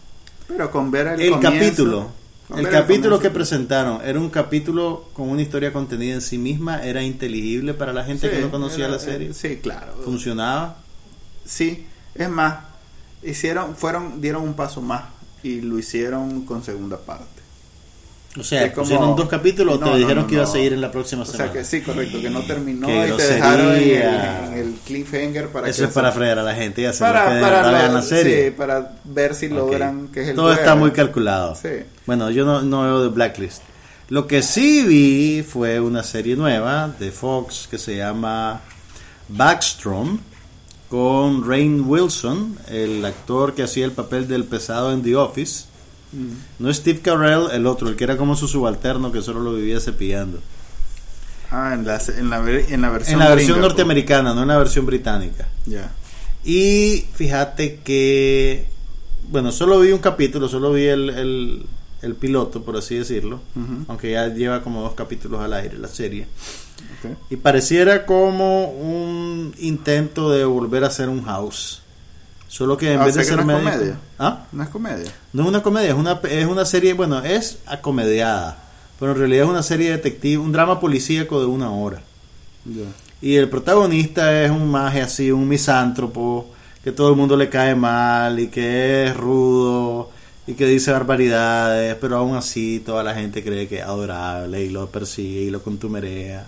[SPEAKER 2] Pero con ver el,
[SPEAKER 1] El,
[SPEAKER 2] comienzo-
[SPEAKER 1] capítulo,
[SPEAKER 2] con
[SPEAKER 1] el
[SPEAKER 2] ver
[SPEAKER 1] capítulo que presentaron era un capítulo con una historia contenida en sí misma, era inteligible para la gente
[SPEAKER 2] Sí,
[SPEAKER 1] que no conocía
[SPEAKER 2] era-
[SPEAKER 1] la serie,
[SPEAKER 2] eh, Sí, claro.
[SPEAKER 1] funcionaba.
[SPEAKER 2] Sí, es más, hicieron, fueron, dieron un paso más y lo hicieron con segunda parte.
[SPEAKER 1] O sea,
[SPEAKER 2] Es como-
[SPEAKER 1] pusieron dos capítulos,
[SPEAKER 2] No,
[SPEAKER 1] te
[SPEAKER 2] no,
[SPEAKER 1] dijeron
[SPEAKER 2] no,
[SPEAKER 1] que iba a seguir en la próxima
[SPEAKER 2] O sea
[SPEAKER 1] semana.
[SPEAKER 2] que sí, correcto, que no terminó y te dejaron en el, en el cliffhanger para
[SPEAKER 1] Eso
[SPEAKER 2] que
[SPEAKER 1] es para fregar a la gente y hacer
[SPEAKER 2] para,
[SPEAKER 1] que
[SPEAKER 2] para,
[SPEAKER 1] vean la serie.
[SPEAKER 2] sí, para ver si logran que es el
[SPEAKER 1] Todo está muy calculado.
[SPEAKER 2] Sí.
[SPEAKER 1] Bueno, yo no, no veo de Blacklist. Lo que sí vi fue una serie nueva de Fox que se llama Backstrom con Rain Wilson, el actor que hacía el papel del pesado en The Office. No es Steve Carell, el otro, el que era como su subalterno que solo lo vivía cepillando.
[SPEAKER 2] Ah, en la, en la, en la versión
[SPEAKER 1] En la versión
[SPEAKER 2] gringa,
[SPEAKER 1] norteamericana, no en la versión británica.
[SPEAKER 2] Ya.
[SPEAKER 1] Y fíjate que, bueno, solo vi un capítulo, solo vi el, el, el piloto, por así decirlo, aunque ya lleva como dos capítulos al aire la serie. Y pareciera como un intento de volver a hacer un house. Solo que en
[SPEAKER 2] Ah,
[SPEAKER 1] vez de ser
[SPEAKER 2] no es
[SPEAKER 1] médico-
[SPEAKER 2] comedia.
[SPEAKER 1] ¿Ah?
[SPEAKER 2] No es comedia.
[SPEAKER 1] No es una comedia, es una, es una serie, bueno, es acomediada, pero en realidad es una serie de detective, un drama policíaco de una hora. Y el protagonista es un maje así, un misántropo, que todo el mundo le cae mal y que es rudo y que dice barbaridades, pero aún así toda la gente cree que es adorable y lo persigue y lo contumerea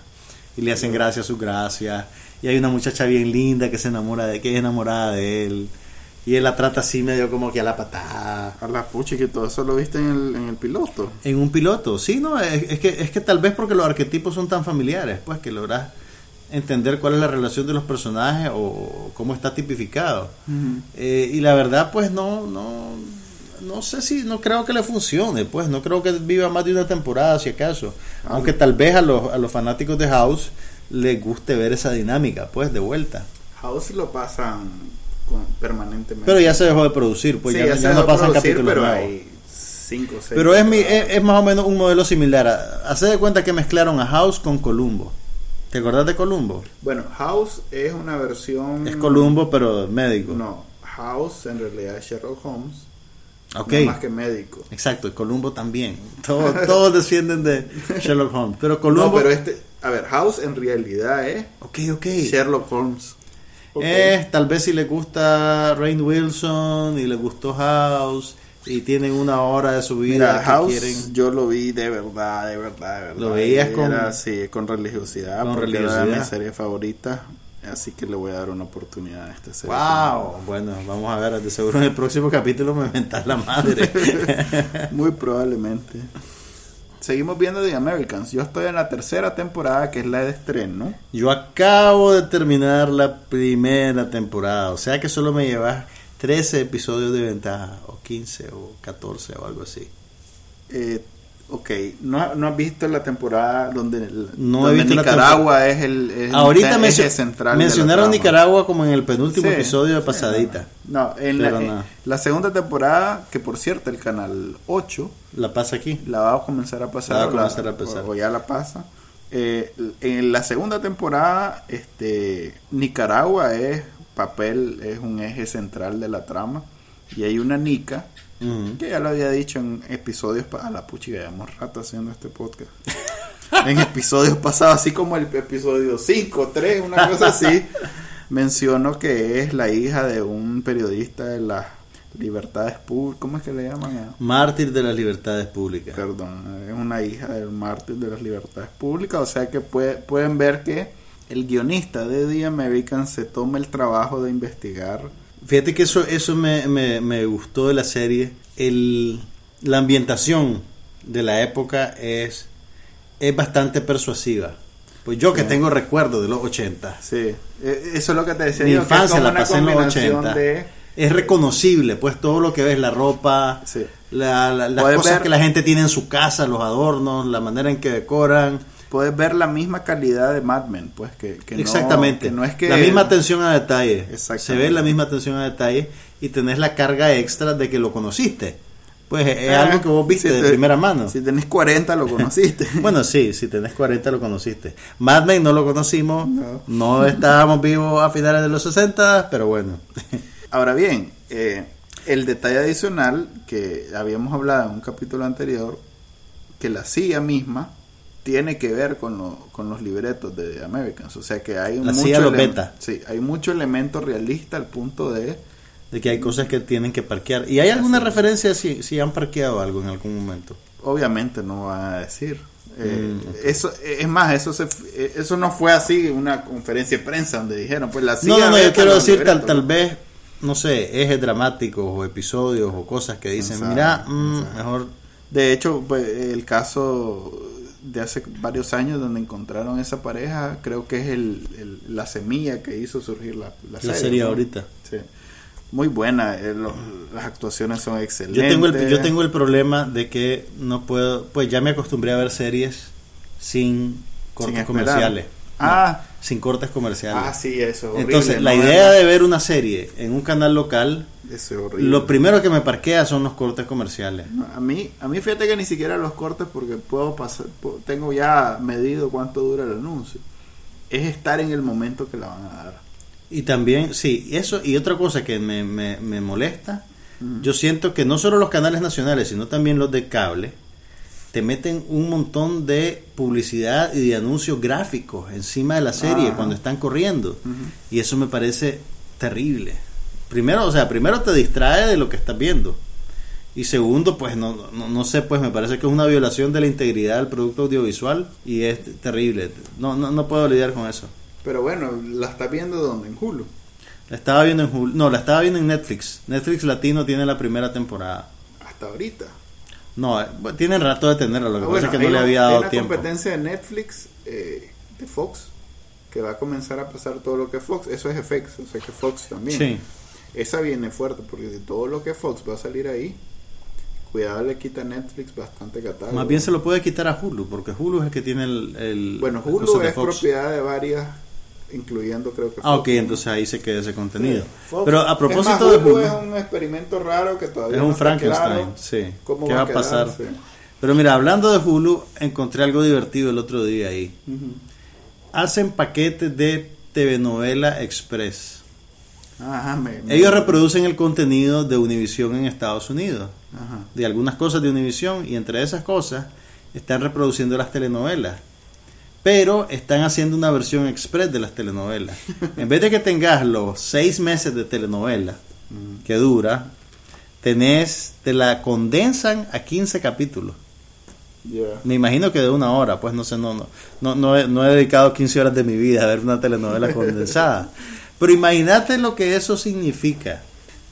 [SPEAKER 1] y le hacen gracia a sus gracias. Y hay una muchacha bien linda que se enamora de que es enamorada de él y él la trata así medio como que a la patada.
[SPEAKER 2] A la pucha, que todo eso lo viste en el, en el piloto.
[SPEAKER 1] En un piloto, sí, no, es, es que, es que tal vez porque los arquetipos son tan familiares, pues que logras entender cuál es la relación de los personajes o cómo está tipificado. Eh, y la verdad, pues no, no, no sé si, no creo que le funcione, pues no creo que viva más de una temporada, si acaso.
[SPEAKER 2] Ah.
[SPEAKER 1] Aunque tal vez a los, a los fanáticos de House les guste ver esa dinámica, pues de vuelta.
[SPEAKER 2] House lo pasan con- permanentemente.
[SPEAKER 1] Pero ya se dejó de producir, pues
[SPEAKER 2] Sí,
[SPEAKER 1] ya,
[SPEAKER 2] ya
[SPEAKER 1] no pasan
[SPEAKER 2] producir,
[SPEAKER 1] capítulos
[SPEAKER 2] pero
[SPEAKER 1] nuevos.
[SPEAKER 2] hay cinco o seis
[SPEAKER 1] Pero es, mi, es, es más o menos un modelo similar. Hace de cuenta que mezclaron a House con Columbo. ¿Te acordás de Columbo?
[SPEAKER 2] Bueno, House es una versión...
[SPEAKER 1] Es Columbo, pero médico.
[SPEAKER 2] No, House en realidad es Sherlock Holmes.
[SPEAKER 1] ok.
[SPEAKER 2] No más que médico.
[SPEAKER 1] Exacto, y Columbo también. Todos, todos descienden de (laughs) Sherlock Holmes. Pero Columbo.
[SPEAKER 2] No, pero este... A ver, House en realidad es
[SPEAKER 1] Ok, ok.
[SPEAKER 2] Sherlock Holmes. Ok.
[SPEAKER 1] Es, tal vez si le gusta Rain Wilson y le gustó House y tienen una hora de su vida
[SPEAKER 2] Mira,
[SPEAKER 1] que
[SPEAKER 2] House
[SPEAKER 1] quieren.
[SPEAKER 2] yo lo vi de verdad, de verdad, de verdad.
[SPEAKER 1] Lo veías con-
[SPEAKER 2] era, sí, con religiosidad,
[SPEAKER 1] con
[SPEAKER 2] porque era
[SPEAKER 1] religiosidad.
[SPEAKER 2] mi serie favorita. Así que le voy a dar una oportunidad a esta serie.
[SPEAKER 1] Wow, bueno, vamos a ver, de seguro en el próximo capítulo me (laughs) mentas la madre. (laughs)
[SPEAKER 2] Muy probablemente. Seguimos viendo The Americans. Yo estoy en la tercera temporada, que es la de estreno.
[SPEAKER 1] Yo acabo de terminar la primera temporada, o sea que solo me llevas 13 episodios de ventaja, o 15, o 14, o algo así.
[SPEAKER 2] Eh, ok, ¿No, ¿no has visto la temporada donde, el-
[SPEAKER 1] No he visto
[SPEAKER 2] Nicaragua es el, es el eje central?
[SPEAKER 1] mencionaron? Nicaragua como en el penúltimo
[SPEAKER 2] Sí,
[SPEAKER 1] episodio de
[SPEAKER 2] sí,
[SPEAKER 1] Pasadita.
[SPEAKER 2] No, en la,
[SPEAKER 1] no.
[SPEAKER 2] la segunda temporada, que por cierto, el canal 8
[SPEAKER 1] La pasa aquí.
[SPEAKER 2] la va a comenzar a pasar.
[SPEAKER 1] La va a comenzar a pasar.
[SPEAKER 2] O, o ya la pasa. Eh, en la segunda temporada, este Nicaragua es papel, es un eje central de la trama. Y hay una Nica, Que ya lo había dicho en episodios a la pucha que llevamos rato haciendo este podcast. (laughs) en episodios pasados, así como el episodio 5, 3, una cosa así, (laughs) menciono que es la hija de un periodista de las libertades públicas, ¿cómo es que le llaman?
[SPEAKER 1] Mártir de las libertades públicas.
[SPEAKER 2] Perdón, es una hija del mártir de las libertades públicas, o sea que puede- pueden ver que el guionista de The American se toma el trabajo de investigar.
[SPEAKER 1] Fíjate que eso, eso me, me- me gustó de la serie. El, la ambientación de la época es, es bastante persuasiva. Pues yo que
[SPEAKER 2] Sí.
[SPEAKER 1] tengo recuerdos de los 80.
[SPEAKER 2] Sí, e- eso es lo que te decía
[SPEAKER 1] Mi
[SPEAKER 2] yo,
[SPEAKER 1] infancia la pasé en los
[SPEAKER 2] combinación
[SPEAKER 1] 80.
[SPEAKER 2] de-
[SPEAKER 1] Es reconocible, pues todo lo que ves, la ropa,
[SPEAKER 2] Sí.
[SPEAKER 1] la- la- las cosas
[SPEAKER 2] ver-
[SPEAKER 1] que la gente tiene en su casa, los adornos, la manera en que decoran.
[SPEAKER 2] Puedes ver la misma calidad de Mad Men, pues que, que no-
[SPEAKER 1] Exactamente.
[SPEAKER 2] que no es que
[SPEAKER 1] La misma atención a detalle.
[SPEAKER 2] Exactamente.
[SPEAKER 1] Se ve la misma atención a detalle y tenés la carga extra de que lo conociste. Pues es
[SPEAKER 2] Ah,
[SPEAKER 1] algo que vos viste
[SPEAKER 2] si
[SPEAKER 1] de primera mano.
[SPEAKER 2] Si tenés 40 lo conociste. (laughs)
[SPEAKER 1] Bueno, sí, si tenés 40 lo conociste. Mad Men no lo conocimos,
[SPEAKER 2] No.
[SPEAKER 1] no, estábamos vivos a finales de los 60, pero bueno. (laughs)
[SPEAKER 2] Ahora bien, eh, el detalle adicional que habíamos hablado en un capítulo anterior, que la CIA misma tiene que ver con, lo- con los libretos de The Americans. O sea que hay
[SPEAKER 1] La
[SPEAKER 2] mucho
[SPEAKER 1] lo.
[SPEAKER 2] Sí, hay mucho elemento realista al punto de...
[SPEAKER 1] De que hay cosas que tienen que parquear. ¿Y hay alguna
[SPEAKER 2] Así
[SPEAKER 1] referencia si, si han parqueado algo en algún momento?
[SPEAKER 2] Obviamente no van a decir. Eh,
[SPEAKER 1] Mm, ok.
[SPEAKER 2] eso es más eso se, eh, eso no fue así una conferencia de prensa donde dijeron pues la
[SPEAKER 1] No, no, no, yo quiero decir tal, tal vez, no sé, ejes dramáticos o episodios o cosas que dicen,
[SPEAKER 2] Exacto,
[SPEAKER 1] mira, mm, mejor
[SPEAKER 2] De hecho, pues, el caso de hace varios años donde encontraron esa pareja, creo que es el, el- la semilla que hizo surgir la, la
[SPEAKER 1] la
[SPEAKER 2] serie.
[SPEAKER 1] serie
[SPEAKER 2] ¿no?
[SPEAKER 1] ahorita.
[SPEAKER 2] Sí. Muy buena, eh, lo- las actuaciones son
[SPEAKER 1] Yo
[SPEAKER 2] excelentes.
[SPEAKER 1] tengo, el, yo tengo el problema de que no puedo, pues ya me acostumbré a ver series sin cortes
[SPEAKER 2] esperar.
[SPEAKER 1] comerciales.
[SPEAKER 2] Ah.
[SPEAKER 1] No, sin cortes comerciales.
[SPEAKER 2] Ah, sí, eso. es
[SPEAKER 1] Entonces, la
[SPEAKER 2] ¿no?
[SPEAKER 1] idea de ver una serie en un canal local,
[SPEAKER 2] Eso es horrible.
[SPEAKER 1] lo primero que me parquea son los cortes comerciales.
[SPEAKER 2] No, A mí, a mí fíjate que ni siquiera los cortes porque puedo pasar, tengo ya medido cuánto dura el anuncio. Es estar en el momento que la van a dar.
[SPEAKER 1] Y también, sí, eso y otra cosa que me, me, me molesta, yo siento que no solo los canales nacionales, sino también los de cable, te meten un montón de publicidad y de anuncios gráficos encima de la serie
[SPEAKER 2] Ajá.
[SPEAKER 1] cuando están corriendo. Y eso me parece terrible. Primero, o sea, primero te distrae de lo que estás viendo. Y segundo, pues no, no, no sé, pues me parece que es una violación de la integridad del producto audiovisual y es terrible. No, no, no puedo lidiar con eso.
[SPEAKER 2] Pero bueno, la estás viendo donde en Hulu.
[SPEAKER 1] La estaba viendo en Hulu- no, la estaba viendo en Netflix. Netflix Latino tiene la primera temporada.
[SPEAKER 2] Hasta ahorita.
[SPEAKER 1] No, eh, tienen rato de tenerla, lo que
[SPEAKER 2] Ah,
[SPEAKER 1] pasa es que
[SPEAKER 2] hay
[SPEAKER 1] no le había
[SPEAKER 2] hay
[SPEAKER 1] dado
[SPEAKER 2] una
[SPEAKER 1] tiempo.
[SPEAKER 2] competencia de Netflix, eh, de Fox, que va a comenzar a pasar todo lo que es Fox. Eso es FX, o sea que Fox también.
[SPEAKER 1] Sí.
[SPEAKER 2] Esa viene fuerte, porque si todo lo que es Fox va a salir ahí, cuidado le quita a Netflix bastante catálogo.
[SPEAKER 1] Más bien se lo puede quitar a Hulu, porque Hulu es el que tiene el... el
[SPEAKER 2] Bueno, Hulu
[SPEAKER 1] de
[SPEAKER 2] es
[SPEAKER 1] Fox.
[SPEAKER 2] propiedad de varias, incluyendo creo que
[SPEAKER 1] Ah, ok, entonces ahí se queda ese contenido.
[SPEAKER 2] Sí, Fox.
[SPEAKER 1] Pero a
[SPEAKER 2] Es
[SPEAKER 1] propósito
[SPEAKER 2] más,
[SPEAKER 1] de
[SPEAKER 2] Hulu
[SPEAKER 1] Hulu,
[SPEAKER 2] es un experimento raro que todavía
[SPEAKER 1] es un Frankenstein, sí.
[SPEAKER 2] cómo
[SPEAKER 1] ¿Qué va a
[SPEAKER 2] quedar,
[SPEAKER 1] pasar?
[SPEAKER 2] sí.
[SPEAKER 1] Pero mira, hablando de Hulu, encontré algo divertido el otro día ahí. Hacen paquetes de TV Novela Express.
[SPEAKER 2] Ajá, me- me-
[SPEAKER 1] Ellos reproducen el contenido de Univision en Estados Unidos.
[SPEAKER 2] Ajá.
[SPEAKER 1] de algunas cosas de Univision y entre esas cosas están reproduciendo las telenovelas. Pero están haciendo una versión express de las telenovelas. (laughs) En vez de que tengas los seis meses de telenovela que dura, tenés, te la condensan a 15 capítulos.
[SPEAKER 2] Ya.
[SPEAKER 1] Me imagino que de una hora, pues no sé, no, no, no, no, he, no he dedicado 15 horas de mi vida a ver una telenovela condensada. (laughs) Pero imagínate lo que eso significa.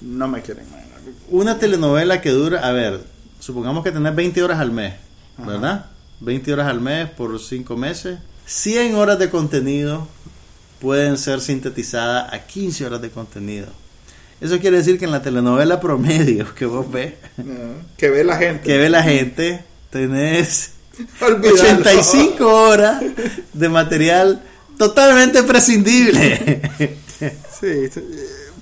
[SPEAKER 2] No me quiero imaginar.
[SPEAKER 1] Una telenovela que dura, a ver, supongamos que tenés 20 horas al mes,
[SPEAKER 2] Ajá.
[SPEAKER 1] ¿verdad? 20 horas al mes por 5 meses. 100 horas de contenido pueden ser sintetizadas a 15 horas de contenido. Eso quiere decir que en la telenovela promedio que vos ves,
[SPEAKER 2] Que ve la gente.
[SPEAKER 1] que ve la gente, tenés (laughs)
[SPEAKER 2] Olvídalo.
[SPEAKER 1] 85 horas de material totalmente prescindible. (laughs)
[SPEAKER 2] Sí,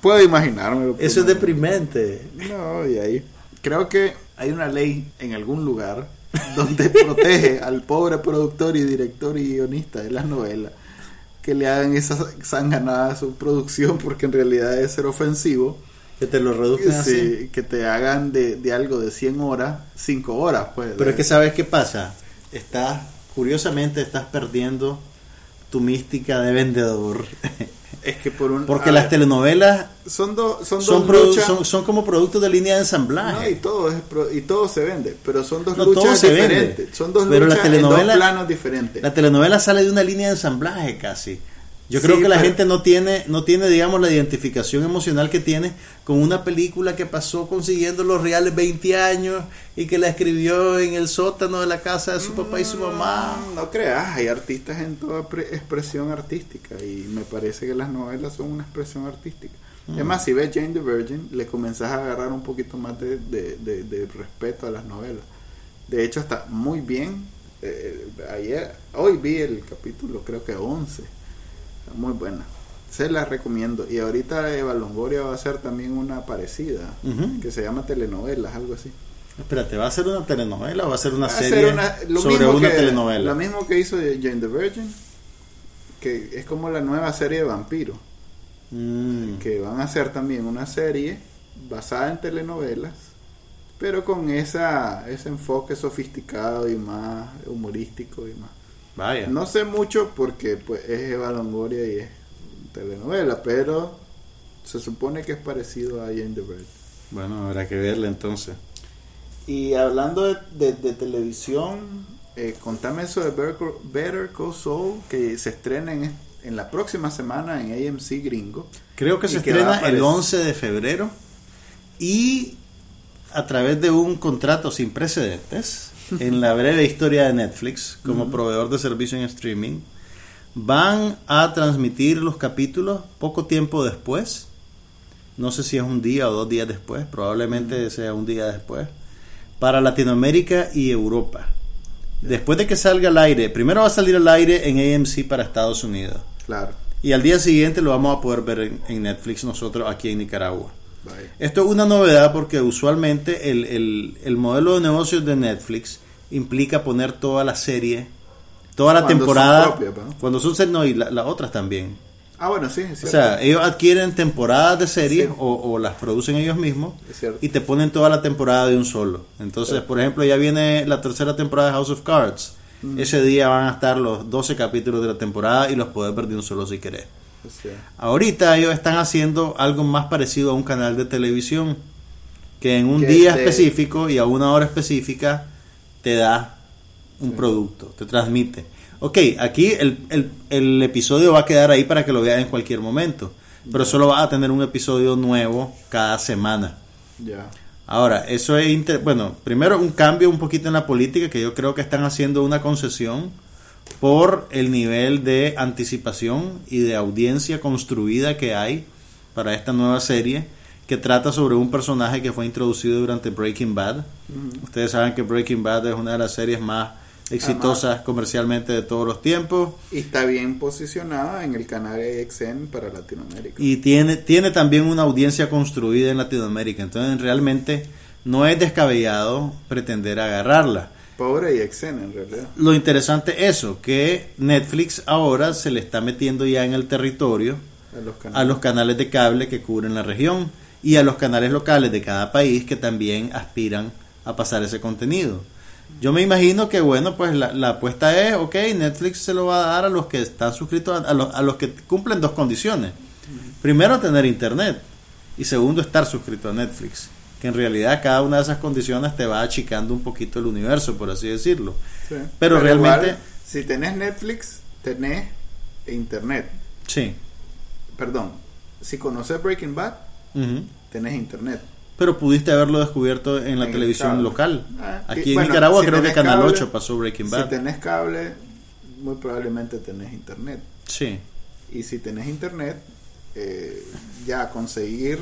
[SPEAKER 2] puedo imaginarme.
[SPEAKER 1] Eso es deprimente.
[SPEAKER 2] No, y ahí. Creo que hay una ley en algún lugar (laughs) donde protege al pobre productor y director y guionista de las novelas que le hagan esa sanganada a su producción porque en realidad es ser ofensivo.
[SPEAKER 1] Que te lo reduzcan así.
[SPEAKER 2] Que te hagan de, de algo de 100 horas, 5 horas, pues.
[SPEAKER 1] Pero es que sabes qué pasa. Estás, curiosamente, estás perdiendo tu mística de vendedor. (laughs)
[SPEAKER 2] es que por un.
[SPEAKER 1] Porque las
[SPEAKER 2] ver,
[SPEAKER 1] telenovelas
[SPEAKER 2] son, dos son,
[SPEAKER 1] son,
[SPEAKER 2] dos luchas.
[SPEAKER 1] son, son como productos de línea de
[SPEAKER 2] No, y
[SPEAKER 1] ensamblaje.
[SPEAKER 2] todo es y todo se vende, pero son dos
[SPEAKER 1] No,
[SPEAKER 2] luchas
[SPEAKER 1] se vende.
[SPEAKER 2] diferentes. Son dos
[SPEAKER 1] Pero la
[SPEAKER 2] luchas en
[SPEAKER 1] telenovela-
[SPEAKER 2] dos planos diferentes.
[SPEAKER 1] La telenovela sale de una línea de ensamblaje casi. Yo
[SPEAKER 2] Sí,
[SPEAKER 1] creo que la
[SPEAKER 2] pero-
[SPEAKER 1] gente no tiene, no tiene, digamos, la identificación emocional que tiene con una película que pasó consiguiendo los reales 20 años y que la escribió en el sótano de la casa de su papá y su mamá.
[SPEAKER 2] Mm, No creas, hay artistas en toda pre- expresión artística y me parece que las novelas son una expresión artística.
[SPEAKER 1] Mm.
[SPEAKER 2] Es más, si ves Jane the Virgin, le comenzás a agarrar un poquito más de, de- de- de respeto a las novelas. De hecho, está muy bien. Eh, ayer, hoy vi el capítulo, creo que 11. Muy buena. Se la recomiendo. Y ahorita Eva Longoria va a hacer también una parecida, que se llama Telenovelas, algo así.
[SPEAKER 1] Espérate, ¿va a ser una telenovela o va a ser una
[SPEAKER 2] Va
[SPEAKER 1] serie
[SPEAKER 2] ser una- lo
[SPEAKER 1] sobre
[SPEAKER 2] mismo
[SPEAKER 1] una
[SPEAKER 2] que-
[SPEAKER 1] telenovela?
[SPEAKER 2] Lo mismo que hizo Jane the Virgin, que es como la nueva serie de vampiros,
[SPEAKER 1] Mm.
[SPEAKER 2] que van a hacer también una serie basada en telenovelas, pero con esa ese enfoque sofisticado y más humorístico y más.
[SPEAKER 1] Vaya.
[SPEAKER 2] No sé mucho porque pues es Eva Longoria y es telenovela, pero se supone que es parecido a Jane the Virgin.
[SPEAKER 1] Bueno, habrá que verla entonces.
[SPEAKER 2] Y hablando de, de- de televisión, eh, contame eso de Better, Call- Saul, que se estrena en, en la próxima semana en AMC Gringo.
[SPEAKER 1] Creo que se
[SPEAKER 2] que
[SPEAKER 1] estrena el
[SPEAKER 2] aparecer-
[SPEAKER 1] 11 de febrero y a través de un contrato sin precedentes en la breve historia de Netflix como proveedor de servicio en streaming van a transmitir los capítulos poco tiempo después. No sé si es un día o dos días después, probablemente sea un día después, para Latinoamérica y Europa. Después de que salga al aire, primero va a salir al aire en AMC para Estados Unidos.
[SPEAKER 2] Claro.
[SPEAKER 1] Y al día siguiente lo vamos a poder ver en, en Netflix nosotros aquí en Nicaragua.
[SPEAKER 2] Vaya.
[SPEAKER 1] Esto es una novedad porque usualmente el, el- el modelo de negocios de Netflix implica poner toda la serie, toda la
[SPEAKER 2] Cuando son
[SPEAKER 1] temporada,
[SPEAKER 2] propias, ¿no?
[SPEAKER 1] cuando son ser- no, y la- las otras también.
[SPEAKER 2] Ah, bueno, sí, es
[SPEAKER 1] O sea, ellos adquieren temporadas de series
[SPEAKER 2] Sí.
[SPEAKER 1] o, o las producen ellos mismos y te ponen toda la temporada de un solo. Entonces,
[SPEAKER 2] Sí.
[SPEAKER 1] por ejemplo, ya viene la tercera temporada de House of Cards.
[SPEAKER 2] Mm.
[SPEAKER 1] Ese día van a estar los 12 capítulos de la temporada y los puedes ver de un solo si querés. Ahorita ellos están haciendo algo más parecido a un canal de televisión que en un
[SPEAKER 2] Que
[SPEAKER 1] día
[SPEAKER 2] te-
[SPEAKER 1] específico y a una hora específica te da un
[SPEAKER 2] Sí.
[SPEAKER 1] producto, te transmite. Ok, aquí el, el- el episodio va a quedar ahí para que lo veas en cualquier momento, pero solo vas a tener un episodio nuevo cada semana.
[SPEAKER 2] Ya.
[SPEAKER 1] Ahora, eso es, inter- bueno, primero un cambio un poquito en la política que yo creo que están haciendo una concesión por el nivel de anticipación y de audiencia construida que hay para esta nueva serie que trata sobre un personaje que fue introducido durante Breaking Bad. Ustedes saben que Breaking Bad es una de las series más exitosas comercialmente de todos los tiempos
[SPEAKER 2] Y está bien posicionada en el canal AXN para Latinoamérica.
[SPEAKER 1] y tiene, tiene también una audiencia construida en Latinoamérica. Entonces realmente no es descabellado pretender agarrarla.
[SPEAKER 2] Pobre en realidad.
[SPEAKER 1] Lo interesante es eso, que Netflix ahora se le está metiendo ya en el territorio
[SPEAKER 2] A los canales.
[SPEAKER 1] a los canales de cable que cubren la región y a los canales locales de cada país que también aspiran a pasar ese contenido. Yo me imagino que, bueno, pues la, la apuesta es, ok, Netflix se lo va a dar a los que están suscritos, a, a los, a los que cumplen dos condiciones. Primero, tener internet y segundo, estar suscrito a Netflix. Que en realidad cada una de esas condiciones te va achicando un poquito el universo, por así decirlo.
[SPEAKER 2] Sí.
[SPEAKER 1] Pero realmente-
[SPEAKER 2] igual, si tenés Netflix, tenés internet.
[SPEAKER 1] Sí.
[SPEAKER 2] Perdón, si conoces Breaking Bad,
[SPEAKER 1] Ujú.
[SPEAKER 2] tenés internet.
[SPEAKER 1] Pero pudiste haberlo descubierto en la
[SPEAKER 2] En
[SPEAKER 1] televisión local.
[SPEAKER 2] Ah,
[SPEAKER 1] Aquí
[SPEAKER 2] y-
[SPEAKER 1] en
[SPEAKER 2] bueno,
[SPEAKER 1] Nicaragua
[SPEAKER 2] si
[SPEAKER 1] creo que Canal
[SPEAKER 2] cable,
[SPEAKER 1] 8 pasó Breaking
[SPEAKER 2] Si
[SPEAKER 1] Bad.
[SPEAKER 2] tenés cable, muy probablemente tenés internet.
[SPEAKER 1] Sí.
[SPEAKER 2] Y si tenés internet, eh, ya conseguir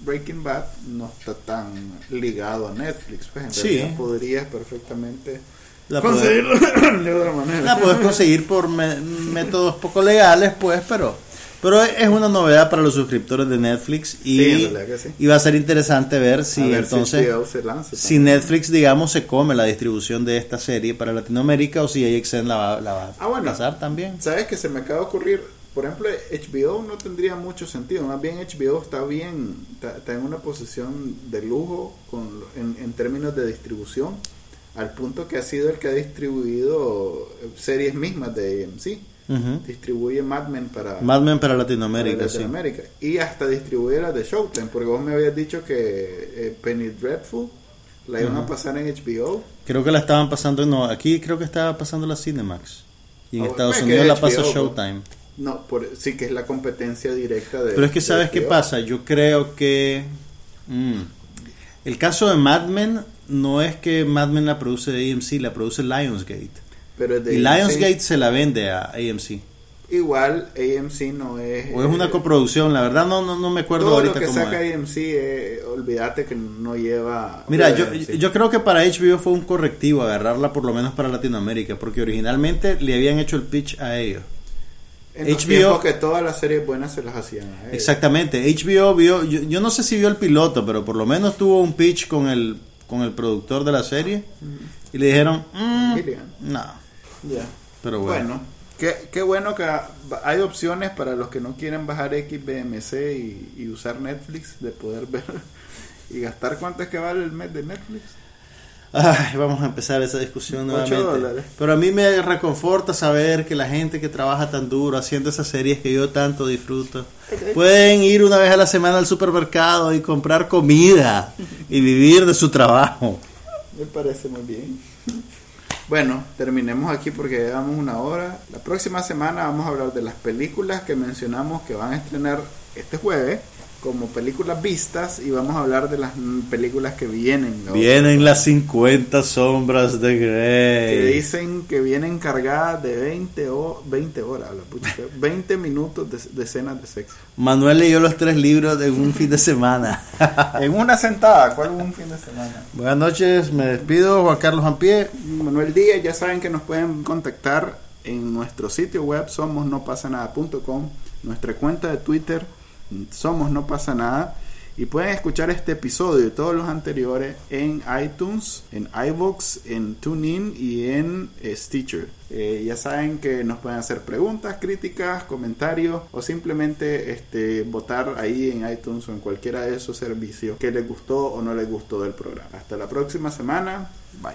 [SPEAKER 2] Breaking Bad no está tan ligado a Netflix. Pues en
[SPEAKER 1] Sí.
[SPEAKER 2] realidad podrías perfectamente
[SPEAKER 1] La
[SPEAKER 2] conseguirlo (laughs) de otra manera.
[SPEAKER 1] la podés conseguir por me- métodos poco legales, pues, pero pero es una novedad para los suscriptores de Netflix y,
[SPEAKER 2] Sí, sí.
[SPEAKER 1] y va a ser interesante ver si
[SPEAKER 2] ver
[SPEAKER 1] entonces
[SPEAKER 2] HBO se lanza
[SPEAKER 1] si. Netflix, digamos, se come la distribución de esta serie para Latinoamérica o si AXN la va, la va
[SPEAKER 2] Ah, bueno.
[SPEAKER 1] a pasar también.
[SPEAKER 2] ¿Sabes que se me acaba de ocurrir? Por ejemplo, HBO no tendría mucho sentido. Más bien HBO está bien, está, está en una posición de lujo con, en, en términos de distribución, al punto que ha sido el que ha distribuido eh, series mismas de AMC. Distribuye Mad Men para,
[SPEAKER 1] Mad Men para
[SPEAKER 2] para
[SPEAKER 1] Latinoamérica, sí.
[SPEAKER 2] Latinoamérica. Y hasta distribuye las de Showtime, porque vos me habías dicho que eh, Penny Dreadful la iban a pasar en HBO.
[SPEAKER 1] Creo que la estaban pasando, no, aquí creo que estaba pasando la Cinemax. Y en
[SPEAKER 2] Ah,
[SPEAKER 1] Estados Unidos la
[SPEAKER 2] HBO,
[SPEAKER 1] pasa
[SPEAKER 2] ¿no?
[SPEAKER 1] Showtime.
[SPEAKER 2] No, por, sí que es la competencia directa de
[SPEAKER 1] Pero es que sabes qué pasa, yo creo que mm, el caso de Mad Men no es que Mad Men la produce AMC, la produce Lionsgate.
[SPEAKER 2] Pero
[SPEAKER 1] Y
[SPEAKER 2] AMC.
[SPEAKER 1] Lionsgate se la vende a AMC.
[SPEAKER 2] Igual AMC no es.
[SPEAKER 1] O es una
[SPEAKER 2] eh,
[SPEAKER 1] coproducción, la verdad no no, no me acuerdo
[SPEAKER 2] Todo
[SPEAKER 1] ahorita
[SPEAKER 2] lo que
[SPEAKER 1] cómo
[SPEAKER 2] saca
[SPEAKER 1] es.
[SPEAKER 2] AMC, eh, olvídate que no lleva.
[SPEAKER 1] Mira, yo,
[SPEAKER 2] AMC.
[SPEAKER 1] yo creo que para HBO fue un correctivo agarrarla por lo menos para Latinoamérica, porque originalmente le habían hecho el pitch a ellos.
[SPEAKER 2] En los
[SPEAKER 1] HBO
[SPEAKER 2] que todas las series buenas se las hacían a ellos.
[SPEAKER 1] Exactamente, HBO vio, yo, yo no sé si vio el piloto, pero por lo menos tuvo un pitch con el, con el productor de la serie y le dijeron, "Mm, no,
[SPEAKER 2] Ya.
[SPEAKER 1] pero bueno.
[SPEAKER 2] Bueno, qué, qué bueno que hay opciones para los que no quieren bajar XBMC y, y usar Netflix de poder ver (laughs) y gastar cuánto es que vale el mes de Netflix.
[SPEAKER 1] Ay, vamos a empezar esa discusión nuevamente. Pero a mí me reconforta saber que la gente que trabaja tan duro haciendo esas series que yo tanto disfruto, pueden ir una vez a la semana al supermercado y comprar comida y vivir de su trabajo.
[SPEAKER 2] Me parece muy bien. Bueno, terminemos aquí porque llevamos una hora. La próxima semana vamos a hablar de las películas que mencionamos que van a estrenar este jueves como películas vistas y vamos a hablar de las películas que vienen. ¿no?
[SPEAKER 1] Vienen las 50 sombras de
[SPEAKER 2] Que
[SPEAKER 1] Grey.
[SPEAKER 2] dicen que vienen cargadas de 20, o, 20 horas, la pucha, 20 (laughs) minutos de, de escenas de sexo.
[SPEAKER 1] Manuel leyó los tres libros de un fin de semana. (laughs)
[SPEAKER 2] En una sentada, ¿cuál un fin de semana?
[SPEAKER 1] Buenas noches, me despido, Juan Carlos Ampie.
[SPEAKER 2] Manuel Díaz, ya saben que nos pueden contactar en nuestro sitio web somosnopasanada.com, nuestra cuenta de Twitter somos no pasa nada y pueden escuchar este episodio y todos los anteriores en iTunes, en iVoox, en TuneIn y en eh, Stitcher. Eh, ya saben que nos pueden hacer preguntas, críticas, comentarios o simplemente este, votar ahí en iTunes o en cualquiera de esos servicios que les gustó o no les gustó del programa. Hasta la próxima semana. Bye.